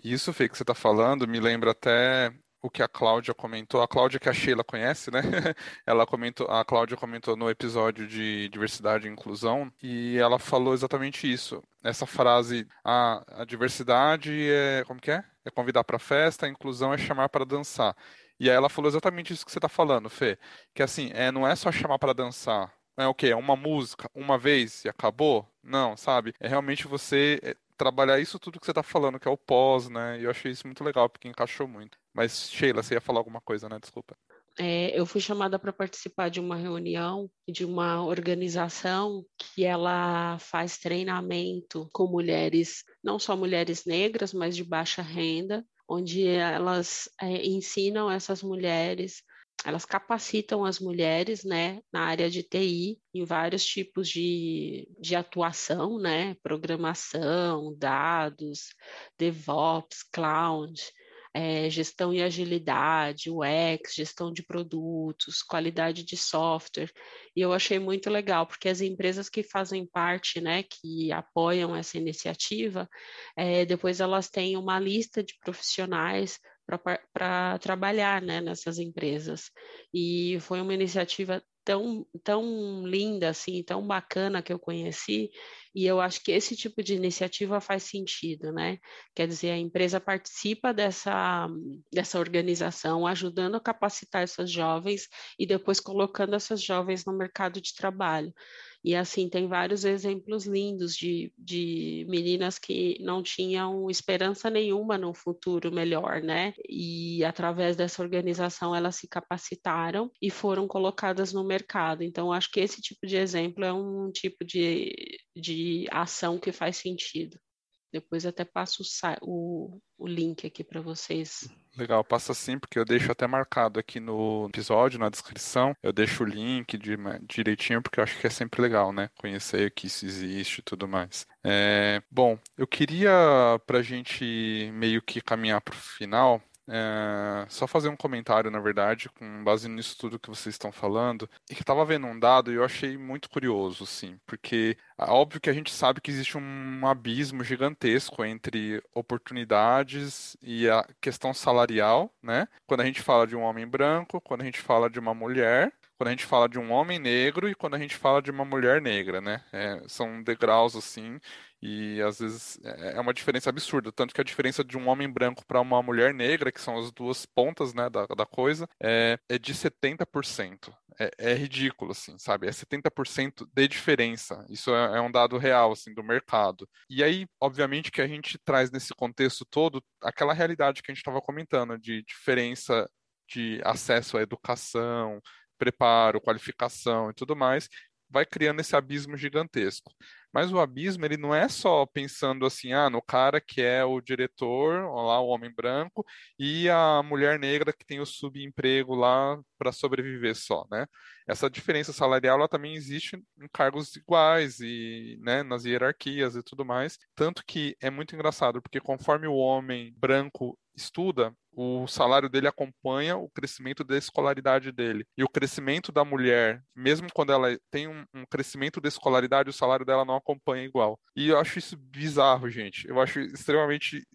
Isso, Fê, que você está falando, me lembra até o que a Cláudia comentou, a Cláudia que a Sheila conhece, né? Ela comentou, a Cláudia comentou no episódio de diversidade e inclusão e ela falou exatamente isso. Essa frase, a, a diversidade é, como que é? É convidar para festa, a inclusão é chamar para dançar. E aí ela falou exatamente isso que você está falando, Fê, que assim, é, não é só chamar para dançar, é o quê? É uma música, uma vez e acabou? Não, sabe? É realmente você é, trabalhar isso tudo que você está falando, que é o pós, né? E eu achei isso muito legal, porque encaixou muito. Mas, Sheila, você ia falar alguma coisa, né? Desculpa. É, eu fui chamada para participar de uma reunião de uma organização que ela faz treinamento com mulheres, não só mulheres negras, mas de baixa renda, onde elas é, ensinam essas mulheres elas capacitam as mulheres, né, na área de TI, em vários tipos de, de atuação, né, programação, dados, DevOps, cloud, é, gestão e agilidade, UX, gestão de produtos, qualidade de software. E eu achei muito legal, porque as empresas que fazem parte, né, que apoiam essa iniciativa, é, depois elas têm uma lista de profissionais para trabalhar né, nessas empresas. E foi uma iniciativa tão, tão linda, assim, tão bacana que eu conheci, e eu acho que esse tipo de iniciativa faz sentido, né? Quer dizer, a empresa participa dessa, dessa organização, ajudando a capacitar essas jovens e depois colocando essas jovens no mercado de trabalho. E assim, tem vários exemplos lindos de, de meninas que não tinham esperança nenhuma no futuro melhor, né? E através dessa organização elas se capacitaram e foram colocadas no mercado. Então, acho que esse tipo de exemplo é um tipo de, de ação que faz sentido. Depois até passo o, o link aqui para vocês. Legal, passa sim, porque eu deixo até marcado aqui no episódio, na descrição. Eu deixo o link de, direitinho, porque eu acho que é sempre legal, né? Conhecer que isso existe e tudo mais. É, bom, eu queria, para a gente meio que caminhar para o final, é, só fazer um comentário, na verdade, com base nisso tudo que vocês estão falando, e que estava vendo um dado e eu achei muito curioso, sim, porque é óbvio que a gente sabe que existe um abismo gigantesco entre oportunidades e a questão salarial, né? Quando a gente fala de um homem branco, quando a gente fala de uma mulher, quando a gente fala de um homem negro e quando a gente fala de uma mulher negra, né? É, são degraus assim e às vezes é, é uma diferença absurda, tanto que a diferença de um homem branco para uma mulher negra, que são as duas pontas né, da, da coisa, é, é de 70%. É, é ridículo, assim, sabe? É 70% de diferença. Isso é, é um dado real, assim, do mercado. E aí, obviamente, que a gente traz nesse contexto todo aquela realidade que a gente estava comentando, de diferença de acesso à educação, preparo, qualificação e tudo mais, vai criando esse abismo gigantesco. Mas o abismo, ele não é só pensando assim, ah, no cara que é o diretor, lá o homem branco, e a mulher negra que tem o subemprego lá para sobreviver só, né? Essa diferença salarial, ela também existe em cargos iguais e, né, nas hierarquias e tudo mais. Tanto que é muito engraçado, porque conforme o homem branco estuda, o salário dele acompanha o crescimento da escolaridade dele. E o crescimento da mulher, mesmo quando ela tem um, um, crescimento da escolaridade, o salário dela não acompanha igual. E eu acho isso bizarro, gente. Eu acho extremamente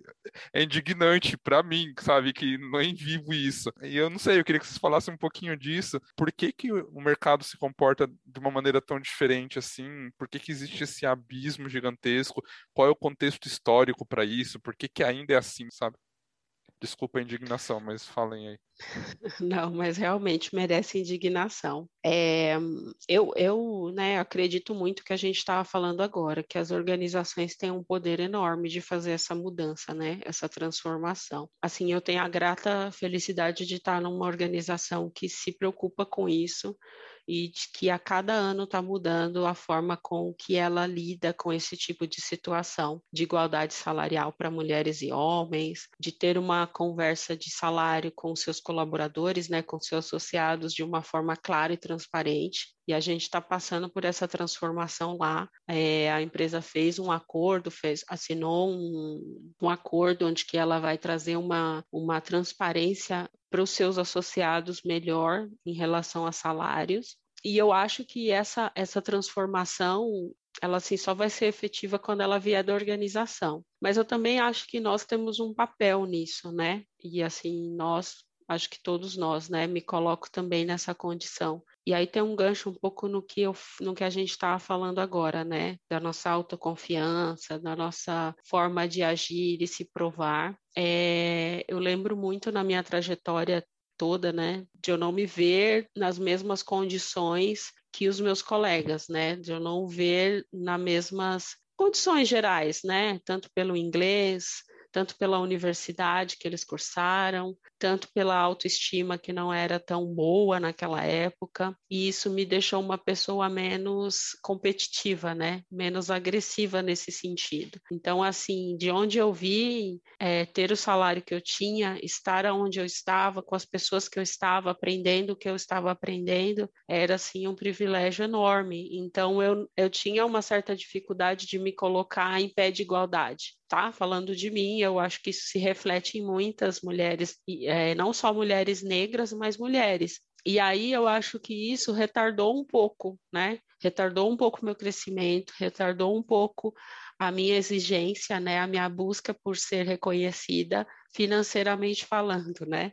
é indignante para mim, sabe, que nem vivo isso. E eu não sei, eu queria que vocês falassem um pouquinho disso. Por que, que o mercado se comporta de uma maneira tão diferente assim? Por que, que existe esse abismo gigantesco? Qual é o contexto histórico para isso? Por que, que ainda é assim, sabe? Desculpa a indignação, mas falem aí. Não, mas realmente merece indignação. É, eu, eu né, acredito muito que a gente estava falando agora, que as organizações têm um poder enorme de fazer essa mudança, né, essa transformação. Assim, eu tenho a grata felicidade de estar numa organização que se preocupa com isso, e de que a cada ano está mudando a forma com que ela lida com esse tipo de situação de igualdade salarial para mulheres e homens, de ter uma conversa de salário com seus colaboradores, né, com seus associados de uma forma clara e transparente. E a gente está passando por essa transformação lá. É, a empresa fez um acordo, fez, assinou um, um acordo onde que ela vai trazer uma, uma transparência para os seus associados melhor em relação a salários. E eu acho que essa, essa transformação ela assim só vai ser efetiva quando ela vier da organização. Mas eu também acho que nós temos um papel nisso, né? E assim, nós, acho que todos nós, né, me coloco também nessa condição. E aí tem um gancho um pouco no que, eu, no que a gente estava falando agora, né? Da nossa autoconfiança, da nossa forma de agir e se provar. É, eu lembro muito na minha trajetória toda, né? De eu não me ver nas mesmas condições que os meus colegas, né? De eu não ver nas mesmas condições gerais, né? Tanto pelo inglês, tanto pela universidade que eles cursaram, tanto pela autoestima que não era tão boa naquela época, e isso me deixou uma pessoa menos competitiva, né? Menos agressiva nesse sentido. Então, assim, de onde eu vi é, ter o salário que eu tinha, estar onde eu estava, com as pessoas que eu estava, aprendendo o que eu estava aprendendo, era assim um privilégio enorme. Então, eu, eu tinha uma certa dificuldade de me colocar em pé de igualdade. Tá? Falando de mim, eu acho que isso se reflete em muitas mulheres, é, não só mulheres negras, mas mulheres. E aí eu acho que isso retardou um pouco, né? Retardou um pouco meu crescimento, retardou um pouco a minha exigência, né? A minha busca por ser reconhecida financeiramente falando, né?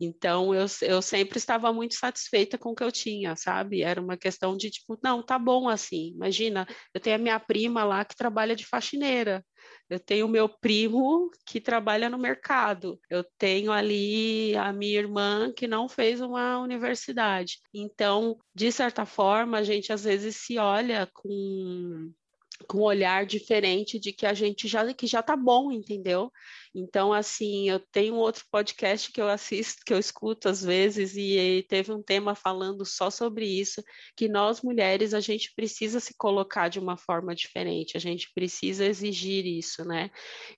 Então eu, eu sempre estava muito satisfeita com o que eu tinha, sabe? Era uma questão de tipo, não, tá bom assim. Imagina, eu tenho a minha prima lá que trabalha de faxineira. Eu tenho meu primo que trabalha no mercado. Eu tenho ali a minha irmã que não fez uma universidade. Então, de certa forma, a gente às vezes se olha com com um olhar diferente de que a gente já que já tá bom, entendeu? Então, assim, eu tenho outro podcast que eu assisto, que eu escuto às vezes, e teve um tema falando só sobre isso, que nós mulheres, a gente precisa se colocar de uma forma diferente, a gente precisa exigir isso, né?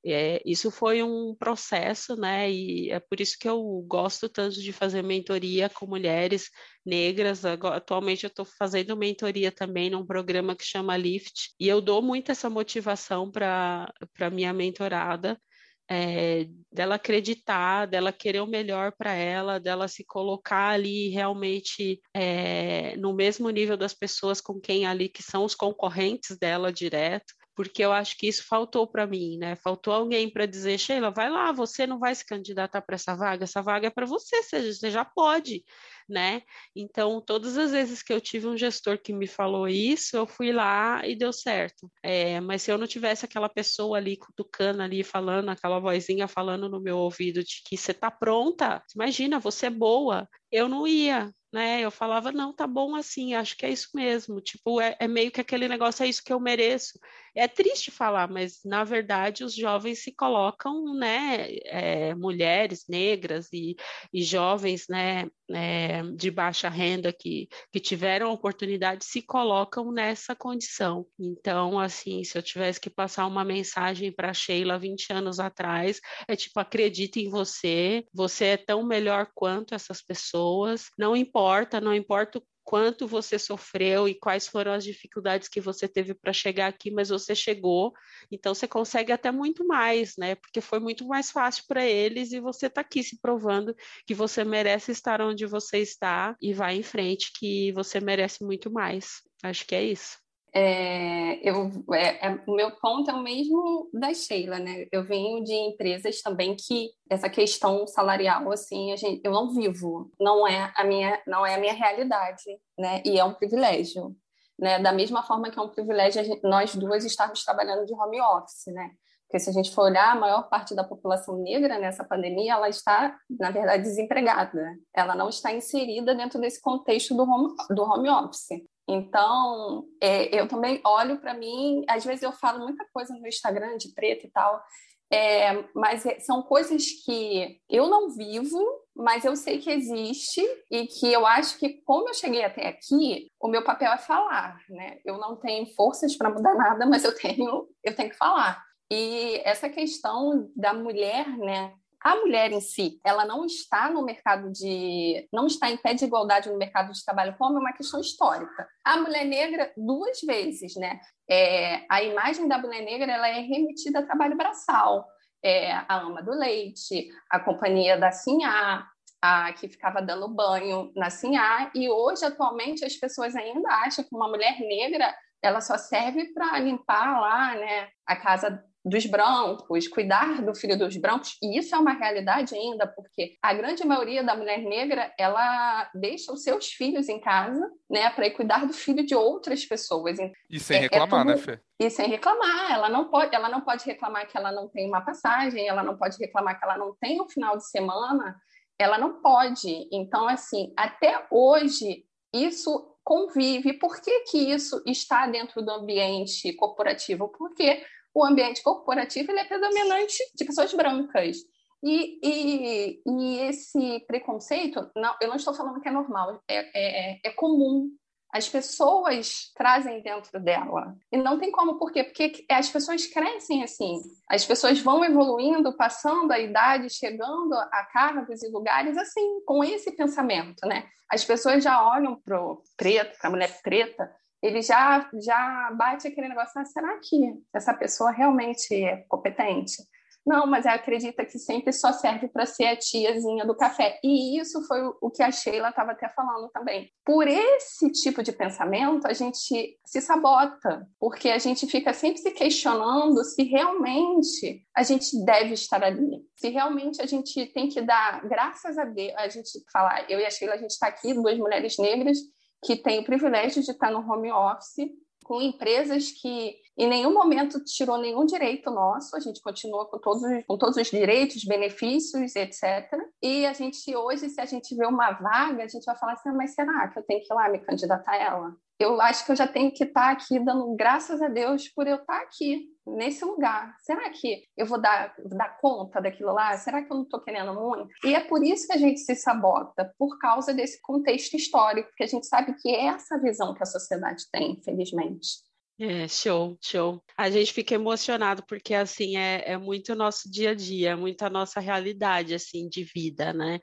É, isso foi um processo, né? E é por isso que eu gosto tanto de fazer mentoria com mulheres negras. Agora, atualmente eu estou fazendo mentoria também num programa que chama Lift, e eu dou muito essa motivação para minha mentorada é, dela acreditar, dela querer o melhor para ela, dela se colocar ali realmente é, no mesmo nível das pessoas com quem ali que são os concorrentes dela direto, porque eu acho que isso faltou para mim, né? Faltou alguém para dizer, Sheila, vai lá, você não vai se candidatar para essa vaga, essa vaga é para você, você já pode né? Então, todas as vezes que eu tive um gestor que me falou isso, eu fui lá e deu certo. É, mas se eu não tivesse aquela pessoa ali cutucando ali, falando, aquela vozinha falando no meu ouvido de que você tá pronta, imagina, você é boa, eu não ia, né? Eu falava, não, tá bom assim, acho que é isso mesmo. Tipo, é, é, meio que aquele negócio, é isso que eu mereço. É triste falar, mas na verdade os jovens se colocam, né? É, mulheres negras e, e jovens, né? É, de baixa renda que, que tiveram a oportunidade se colocam nessa condição. Então, assim, se eu tivesse que passar uma mensagem para Sheila 20 anos atrás, é tipo, acredite em você, você é tão melhor quanto essas pessoas, não importa, não importa o quanto você sofreu e quais foram as dificuldades que você teve para chegar aqui, mas você chegou, então você consegue até muito mais, né? Porque foi muito mais fácil para eles e você está aqui se provando que você merece estar onde você está e vai em frente, que você merece muito mais. Acho que é isso. É, eu, é, é, o meu ponto é o mesmo da Sheila, né? Eu venho de empresas também que essa questão salarial, assim, gente, eu não vivo, não é a minha, não é a minha realidade, né? E é um privilégio, né? Da mesma forma que é um privilégio gente, nós duas estarmos trabalhando de home office, né? Porque se a gente for olhar, a maior parte da população negra nessa pandemia, ela está, na verdade, desempregada. Ela não está inserida dentro desse contexto do home, do home office. Então, é, eu também olho para mim, às vezes eu falo muita coisa no Instagram de preto e tal, é, mas é, são coisas que eu não vivo, mas eu sei que existe e que eu acho que, como eu cheguei até aqui, o meu papel é falar, né? Eu não tenho forças para mudar nada, mas eu tenho, eu tenho que falar. E essa questão da mulher, né? A mulher em si, ela não está no mercado de, não está em pé de igualdade no mercado de trabalho, como é uma questão histórica. A mulher negra duas vezes, né? É, a imagem da mulher negra ela é remetida a trabalho braçal. É, a ama do leite, a companhia da Sinhá, a que ficava dando banho na Sinhá, e hoje, atualmente, as pessoas ainda acham que uma mulher negra ela só serve para limpar lá né, a casa dos brancos, cuidar do filho dos brancos, e isso é uma realidade ainda, porque a grande maioria da mulher negra, ela deixa os seus filhos em casa, né, para ir cuidar do filho de outras pessoas. E sem é, é reclamar, é tudo... né, Fê? E sem reclamar, ela não pode, ela não pode reclamar que ela não tem uma passagem, ela não pode reclamar que ela não tem um final de semana, ela não pode. Então, assim, até hoje isso convive. Por que, que isso está dentro do ambiente corporativo? Porque o ambiente corporativo ele é predominante de pessoas brancas. E, e, e esse preconceito, não, eu não estou falando que é normal, é, é, é comum. As pessoas trazem dentro dela. E não tem como, por quê? Porque as pessoas crescem assim. As pessoas vão evoluindo, passando a idade, chegando a cargos e lugares assim, com esse pensamento, né? As pessoas já olham para o preto, para a mulher preta, ele já, já bate aquele negócio, ah, será que essa pessoa realmente é competente? Não, mas ela acredita que sempre só serve para ser a tiazinha do café. E isso foi o que a Sheila estava até falando também. Por esse tipo de pensamento, a gente se sabota, porque a gente fica sempre se questionando se realmente a gente deve estar ali, se realmente a gente tem que dar graças a Deus. A gente falar, eu e a Sheila, a gente está aqui, duas mulheres negras, que têm o privilégio de estar no home office com empresas que em nenhum momento tirou nenhum direito nosso, a gente continua com todos, com todos os direitos, benefícios, etc. E a gente hoje, se a gente vê uma vaga, a gente vai falar assim, ah, mas será que eu tenho que ir lá me candidatar a ela? Eu acho que eu já tenho que estar aqui dando graças a Deus por eu estar aqui, nesse lugar. Será que eu vou dar, dar conta daquilo lá? Será que eu não estou querendo muito? E é por isso que a gente se sabota, por causa desse contexto histórico, que a gente sabe que é essa visão que a sociedade tem, infelizmente. É, show, show. A gente fica emocionado porque, assim, é, é muito o nosso dia a dia, é muito a nossa realidade, assim, de vida, né?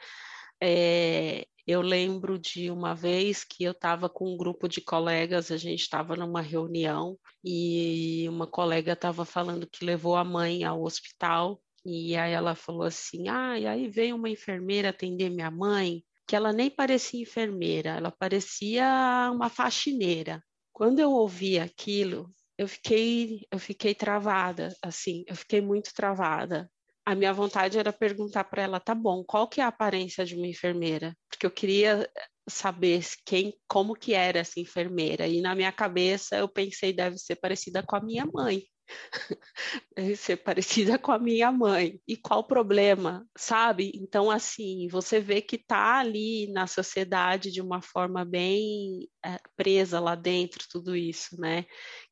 É, eu lembro de uma vez que eu estava com um grupo de colegas, a gente estava numa reunião e uma colega estava falando que levou a mãe ao hospital e aí ela falou assim: ah, e aí veio uma enfermeira atender minha mãe, que ela nem parecia enfermeira, ela parecia uma faxineira. Quando eu ouvi aquilo, eu fiquei, eu fiquei travada, assim, eu fiquei muito travada. A minha vontade era perguntar para ela, tá bom, qual que é a aparência de uma enfermeira? Porque eu queria saber quem, como que era essa enfermeira. E na minha cabeça eu pensei deve ser parecida com a minha mãe. ser parecida com a minha mãe. E qual o problema, sabe? Então, assim, você vê que tá ali na sociedade de uma forma bem é, presa lá dentro, tudo isso, né?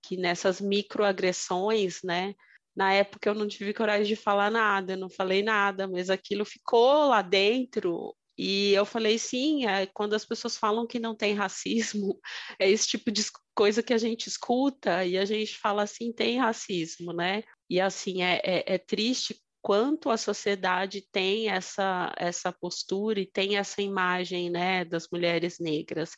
Que nessas microagressões, né? Na época eu não tive coragem de falar nada, eu não falei nada, mas aquilo ficou lá dentro e eu falei, sim, é, quando as pessoas falam que não tem racismo, é esse tipo de coisa que a gente escuta e a gente fala assim, tem racismo, né? E assim, é, é, é triste quanto a sociedade tem essa, essa postura e tem essa imagem, né, das mulheres negras.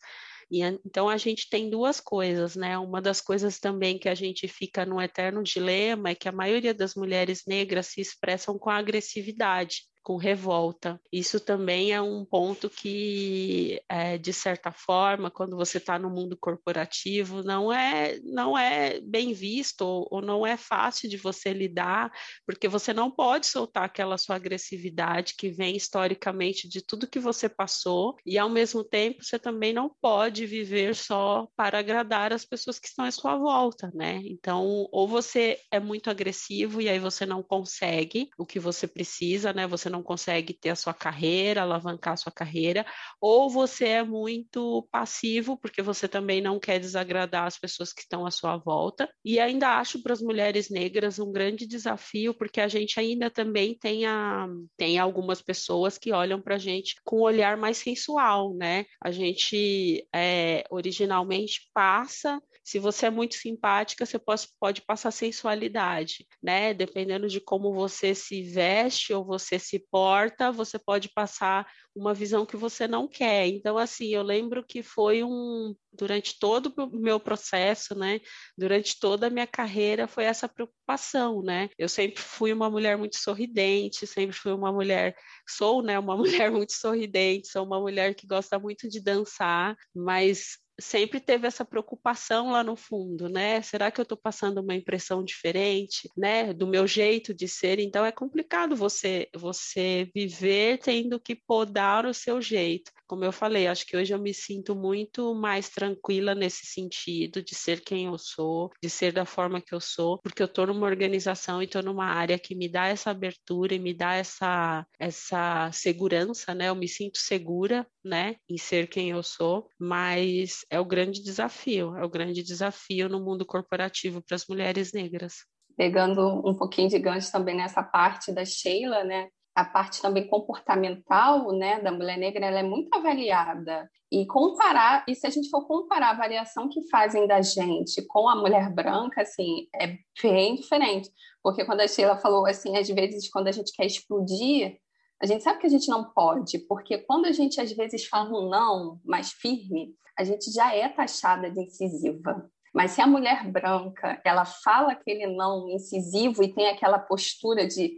E, então a gente tem duas coisas, né? Uma das coisas também que a gente fica num eterno dilema é que a maioria das mulheres negras se expressam com agressividade. Com revolta. Isso também é um ponto que, é, de certa forma, quando você está no mundo corporativo, não é, não é bem visto ou, ou não é fácil de você lidar, porque você não pode soltar aquela sua agressividade que vem historicamente de tudo que você passou, e ao mesmo tempo você também não pode viver só para agradar as pessoas que estão à sua volta, né? Então, ou você é muito agressivo e aí você não consegue o que você precisa, né? Você não consegue ter a sua carreira, alavancar a sua carreira, ou você é muito passivo, porque você também não quer desagradar as pessoas que estão à sua volta. E ainda acho para as mulheres negras um grande desafio, porque a gente ainda também tem, a, tem algumas pessoas que olham para a gente com um olhar mais sensual, né? A gente é, originalmente passa se você é muito simpática, você pode, pode passar sensualidade, né? Dependendo de como você se veste ou você se porta, você pode passar uma visão que você não quer. Então, assim, eu lembro que foi um durante todo o meu processo, né? Durante toda a minha carreira foi essa preocupação, né? Eu sempre fui uma mulher muito sorridente, sempre fui uma mulher, sou, né, uma mulher muito sorridente, sou uma mulher que gosta muito de dançar, mas sempre teve essa preocupação lá no fundo, né? Será que eu estou passando uma impressão diferente, né? Do meu jeito de ser. Então é complicado você você viver tendo que podar o seu jeito. Como eu falei, acho que hoje eu me sinto muito mais tranquila nesse sentido de ser quem eu sou, de ser da forma que eu sou, porque eu estou numa organização e estou numa área que me dá essa abertura e me dá essa essa segurança, né? Eu me sinto segura, né, em ser quem eu sou, mas é o grande desafio, é o grande desafio no mundo corporativo para as mulheres negras. Pegando um pouquinho de gancho também nessa parte da Sheila, né? A parte também comportamental, né, da mulher negra, ela é muito avaliada. E comparar, e se a gente for comparar a avaliação que fazem da gente com a mulher branca, assim, é bem diferente. Porque quando a Sheila falou assim, às vezes quando a gente quer explodir, a gente sabe que a gente não pode, porque quando a gente às vezes fala um não mais firme, a gente já é taxada de incisiva. Mas se a mulher branca ela fala aquele não incisivo e tem aquela postura de,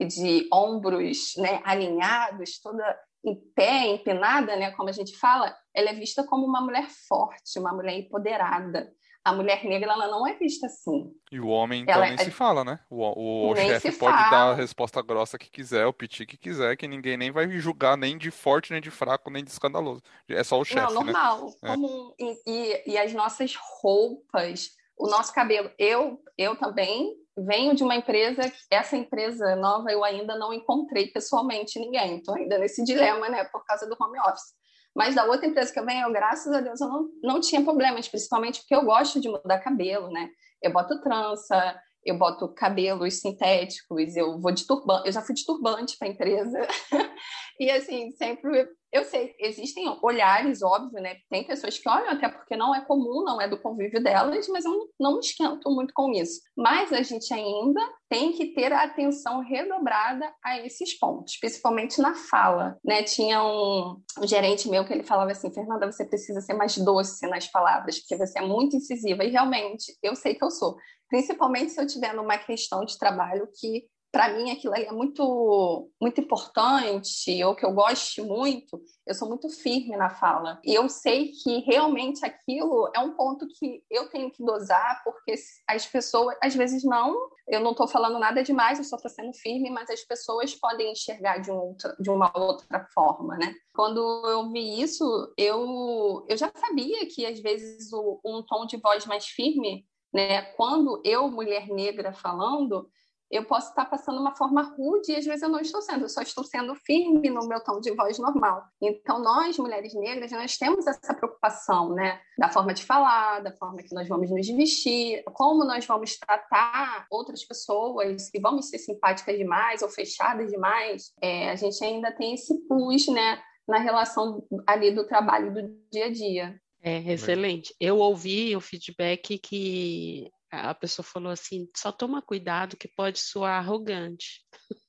de ombros né, alinhados, toda em pé, empinada, né, como a gente fala, ela é vista como uma mulher forte, uma mulher empoderada a mulher negra ela não é vista assim. E o homem, então, ela nem é... se fala, né? O, o chefe pode fala. dar a resposta grossa que quiser, o piti que quiser, que ninguém nem vai julgar nem de forte, nem de fraco, nem de escandaloso. É só o chefe, Não, né? normal. Né? Comum. É. E, e, e as nossas roupas, o nosso cabelo. Eu, eu também venho de uma empresa, essa empresa nova eu ainda não encontrei pessoalmente ninguém. Estou ainda nesse dilema, né, por causa do home office. Mas da outra empresa que eu venho, graças a Deus, eu não, não tinha problemas, principalmente porque eu gosto de mudar cabelo, né? Eu boto trança, eu boto cabelos sintéticos, eu vou de turbante, eu já fui de turbante para a empresa. e assim, sempre eu sei, existem olhares, óbvio, né? Tem pessoas que olham, até porque não é comum, não é do convívio delas, mas eu não me esquento muito com isso. Mas a gente ainda tem que ter a atenção redobrada a esses pontos, principalmente na fala, né? Tinha um, um gerente meu que ele falava assim, Fernanda, você precisa ser mais doce nas palavras, porque você é muito incisiva. E realmente, eu sei que eu sou. Principalmente se eu tiver numa questão de trabalho que para mim aquilo ali é muito muito importante ou que eu goste muito, eu sou muito firme na fala. E eu sei que realmente aquilo é um ponto que eu tenho que dosar, porque as pessoas, às vezes não, eu não estou falando nada demais, eu só estou sendo firme, mas as pessoas podem enxergar de, um de uma outra forma, né? Quando eu vi isso, eu, eu já sabia que às vezes o, um tom de voz mais firme, né? Quando eu, mulher negra, falando, eu posso estar passando uma forma rude e às vezes eu não estou sendo, eu só estou sendo firme no meu tom de voz normal. Então, nós, mulheres negras, nós temos essa preocupação, né? Da forma de falar, da forma que nós vamos nos vestir, como nós vamos tratar outras pessoas, se vamos ser simpáticas demais ou fechadas demais. É, a gente ainda tem esse plus, né? Na relação ali do trabalho do dia a dia. É, excelente. Eu ouvi o feedback que a pessoa falou assim: só toma cuidado que pode soar arrogante.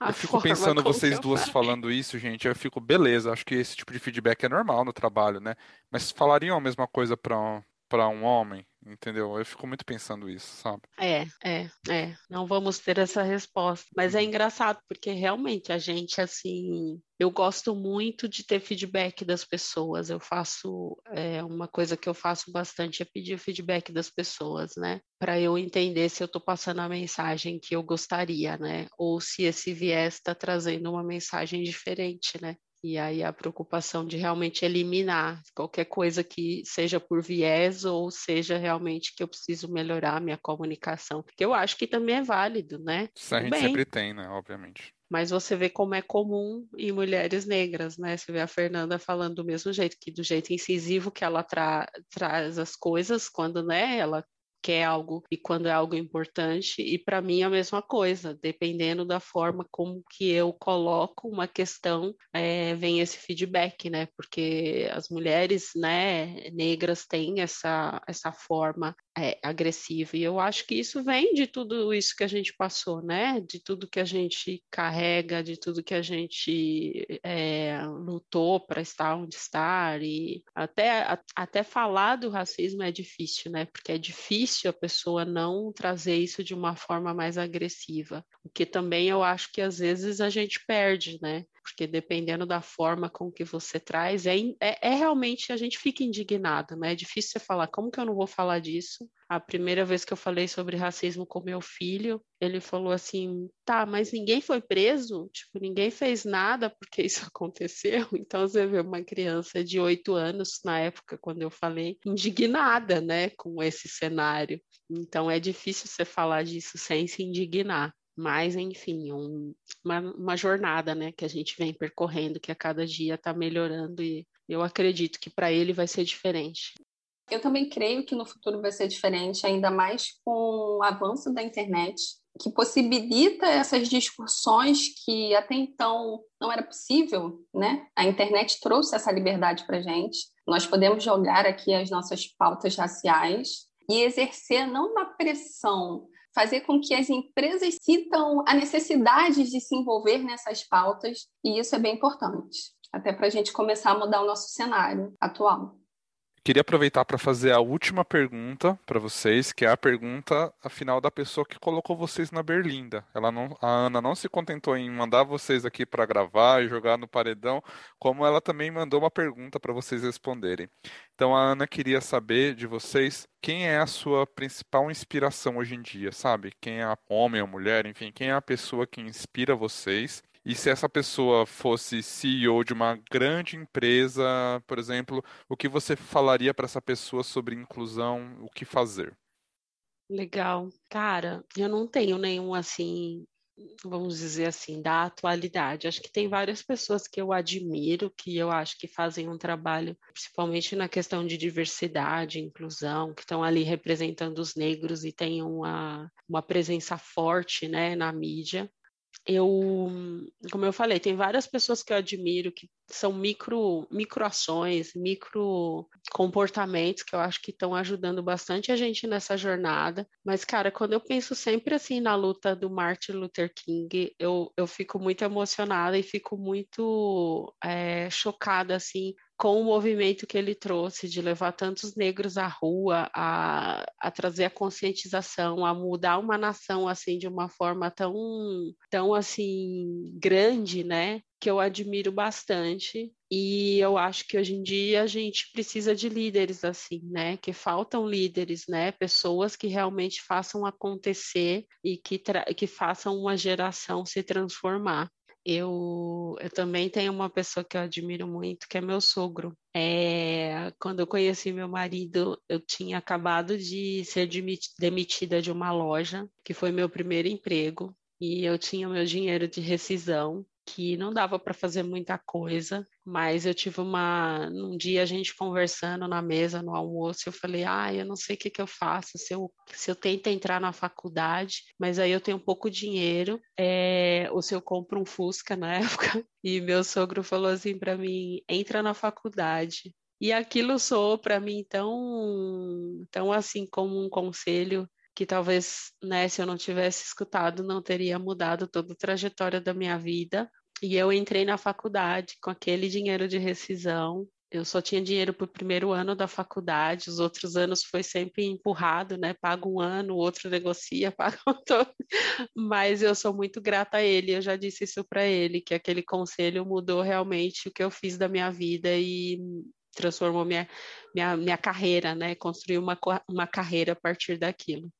eu fico pensando vocês duas falei. falando isso, gente. Eu fico, beleza, acho que esse tipo de feedback é normal no trabalho, né? Mas falariam a mesma coisa para para um homem? Entendeu? Eu fico muito pensando isso, sabe? É, é, é. Não vamos ter essa resposta. Mas é uhum. engraçado, porque realmente a gente, assim, eu gosto muito de ter feedback das pessoas. Eu faço é, uma coisa que eu faço bastante é pedir feedback das pessoas, né? Para eu entender se eu estou passando a mensagem que eu gostaria, né? Ou se esse viés está trazendo uma mensagem diferente, né? E aí a preocupação de realmente eliminar qualquer coisa que seja por viés ou seja realmente que eu preciso melhorar a minha comunicação, que eu acho que também é válido, né? Isso a gente Bem, sempre tem, né? Obviamente. Mas você vê como é comum em mulheres negras, né? Você vê a Fernanda falando do mesmo jeito, que do jeito incisivo que ela tra traz as coisas, quando né, ela quer algo e quando é algo importante, e para mim é a mesma coisa, dependendo da forma como que eu coloco uma questão, é, vem esse feedback, né? Porque as mulheres, né, negras têm essa, essa forma é, agressiva. E eu acho que isso vem de tudo isso que a gente passou, né? De tudo que a gente carrega, de tudo que a gente é, lutou para estar onde está. E até, a, até falar do racismo é difícil, né? Porque é difícil a pessoa não trazer isso de uma forma mais agressiva. O que também eu acho que às vezes a gente perde, né? Porque dependendo da forma com que você traz, é, é, é, realmente a gente fica indignado, né? É difícil você falar, como que eu não vou falar disso? A primeira vez que eu falei sobre racismo com meu filho, ele falou assim: tá, mas ninguém foi preso? Tipo, ninguém fez nada porque isso aconteceu? Então você vê uma criança de oito anos, na época, quando eu falei, indignada, né, com esse cenário. Então é difícil você falar disso sem se indignar. Mas, enfim, um, uma, uma, jornada né, que a gente vem percorrendo, que a cada dia está melhorando e eu acredito que para ele vai ser diferente. Eu também creio que no futuro vai ser diferente, ainda mais com o avanço da internet, que possibilita essas discussões que até então não era possível, né? A internet trouxe essa liberdade para gente. Nós podemos jogar aqui as nossas pautas raciais e exercer não uma pressão fazer com que as empresas citam a necessidade de se envolver nessas pautas, e isso é bem importante, até para a gente começar a mudar o nosso cenário atual. Queria aproveitar para fazer a última pergunta para vocês, que é a pergunta, afinal, da pessoa que colocou vocês na berlinda. Ela não, a Ana não se contentou em mandar vocês aqui para gravar e jogar no paredão, como ela também mandou uma pergunta para vocês responderem. Então, a Ana queria saber de vocês quem é a sua principal inspiração hoje em dia, sabe? Quem é a homem ou mulher, enfim, quem é a pessoa que inspira vocês e se essa pessoa fosse CEO de uma grande empresa, por exemplo, o que você falaria para essa pessoa sobre inclusão, o que fazer? Legal. Cara, eu não tenho nenhum assim, vamos dizer assim, da atualidade. Acho que tem várias pessoas que eu admiro, que eu acho que fazem um trabalho, principalmente na questão de diversidade, inclusão, que estão ali representando os negros e têm uma, uma presença forte né, na mídia eu, como eu falei, tem várias pessoas que eu admiro que são micro, micro ações, micro comportamentos que eu acho que estão ajudando bastante a gente nessa jornada. Mas, cara, quando eu penso sempre assim na luta do Martin Luther King, eu, eu fico muito emocionada e fico muito é, chocada assim com o movimento que ele trouxe de levar tantos negros à rua, a, a trazer a conscientização, a mudar uma nação assim de uma forma tão, tão assim grande, né? Que eu admiro bastante e eu acho que hoje em dia a gente precisa de líderes assim, né? Que faltam líderes, né? Pessoas que realmente façam acontecer e que, que façam uma geração se transformar eu, eu também tenho uma pessoa que eu admiro muito, que é meu sogro. É, quando eu conheci meu marido, eu tinha acabado de ser demitida de uma loja, que foi meu primeiro emprego, e eu tinha meu dinheiro de rescisão que não dava para fazer muita coisa, mas eu tive uma. Um dia a gente conversando na mesa, no almoço, eu falei: ah, eu não sei o que, que eu faço, se eu, se eu tento entrar na faculdade, mas aí eu tenho pouco dinheiro, é, ou se eu compro um Fusca na época. E meu sogro falou assim para mim: entra na faculdade. E aquilo soou para mim tão, tão assim como um conselho que talvez, né, se eu não tivesse escutado, não teria mudado toda a trajetória da minha vida. E eu entrei na faculdade com aquele dinheiro de rescisão, eu só tinha dinheiro para o primeiro ano da faculdade, os outros anos foi sempre empurrado, né? Paga um ano, o outro negocia, paga outro. Mas eu sou muito grata a ele, eu já disse isso para ele, que aquele conselho mudou realmente o que eu fiz da minha vida e transformou minha, minha, minha carreira, né? Construiu uma, uma carreira a partir daquilo.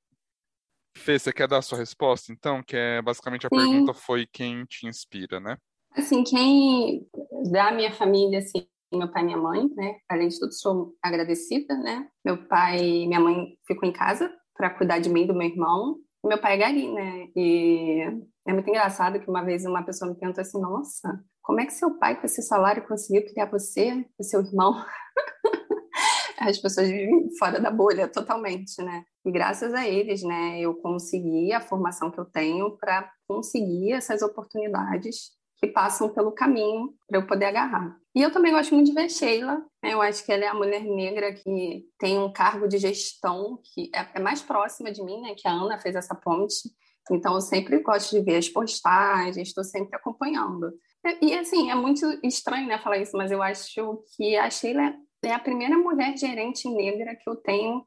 Fê, você quer dar a sua resposta, então? Que é basicamente a Sim. pergunta foi quem te inspira, né? Assim, quem da minha família, assim, meu pai e minha mãe, né? Além de tudo, sou agradecida, né? Meu pai e minha mãe ficam em casa para cuidar de mim e do meu irmão. Meu pai é gari, né? E é muito engraçado que uma vez uma pessoa me perguntou assim: Nossa, como é que seu pai, com esse salário, conseguiu criar você e seu irmão? As pessoas vivem fora da bolha totalmente, né? E graças a eles, né, eu consegui a formação que eu tenho para conseguir essas oportunidades que passam pelo caminho para eu poder agarrar. E eu também gosto muito de ver Sheila. Né? Eu acho que ela é a mulher negra que tem um cargo de gestão que é, é mais próxima de mim, né? Que a Ana fez essa ponte. Então eu sempre gosto de ver as postagens, estou sempre acompanhando. E assim, é muito estranho né, falar isso, mas eu acho que a Sheila é a primeira mulher gerente negra que eu tenho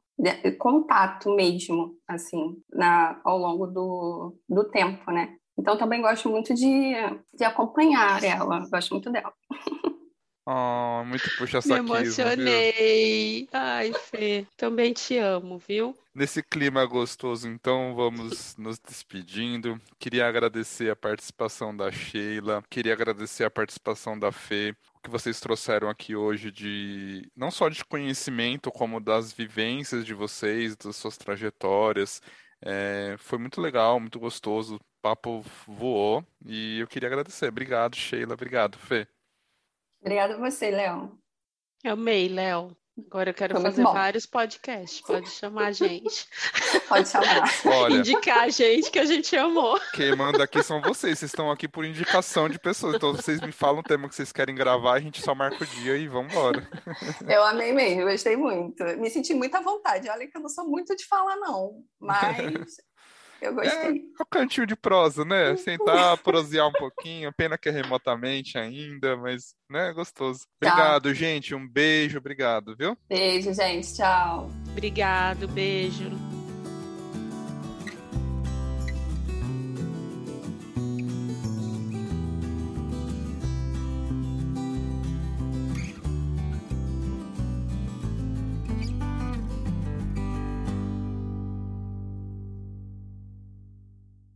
contato mesmo, assim, na, ao longo do, do tempo, né? Então também gosto muito de, de acompanhar ela, gosto muito dela. Oh, muito puxa saquismo, Me emocionei. Viu? Ai, Fê, também te amo, viu? Nesse clima gostoso, então, vamos nos despedindo. Queria agradecer a participação da Sheila, queria agradecer a participação da Fê, o que vocês trouxeram aqui hoje de não só de conhecimento, como das vivências de vocês, das suas trajetórias. É, foi muito legal, muito gostoso papo voou e eu queria agradecer. Obrigado, Sheila. Obrigado, Fê. Obrigada a você, Léo. Amei, Léo. Agora eu quero Foi fazer vários podcasts. Pode chamar a gente. Pode chamar. Olha, Indicar a gente que a gente amou. Quem manda aqui são vocês. Vocês estão aqui por indicação de pessoas. Então vocês me falam o tema que vocês querem gravar, a gente só marca o dia e vamos embora. Eu amei mesmo, gostei muito. Me senti muito à vontade. Olha que eu não sou muito de falar, não. Mas eu gostei. É o cantinho de prosa, né? Sentar, prosear um pouquinho. Pena que é remotamente ainda, mas, né, gostoso. Obrigado, Tchau. gente. Um beijo, obrigado, viu? Beijo, gente. Tchau. Obrigado, beijo.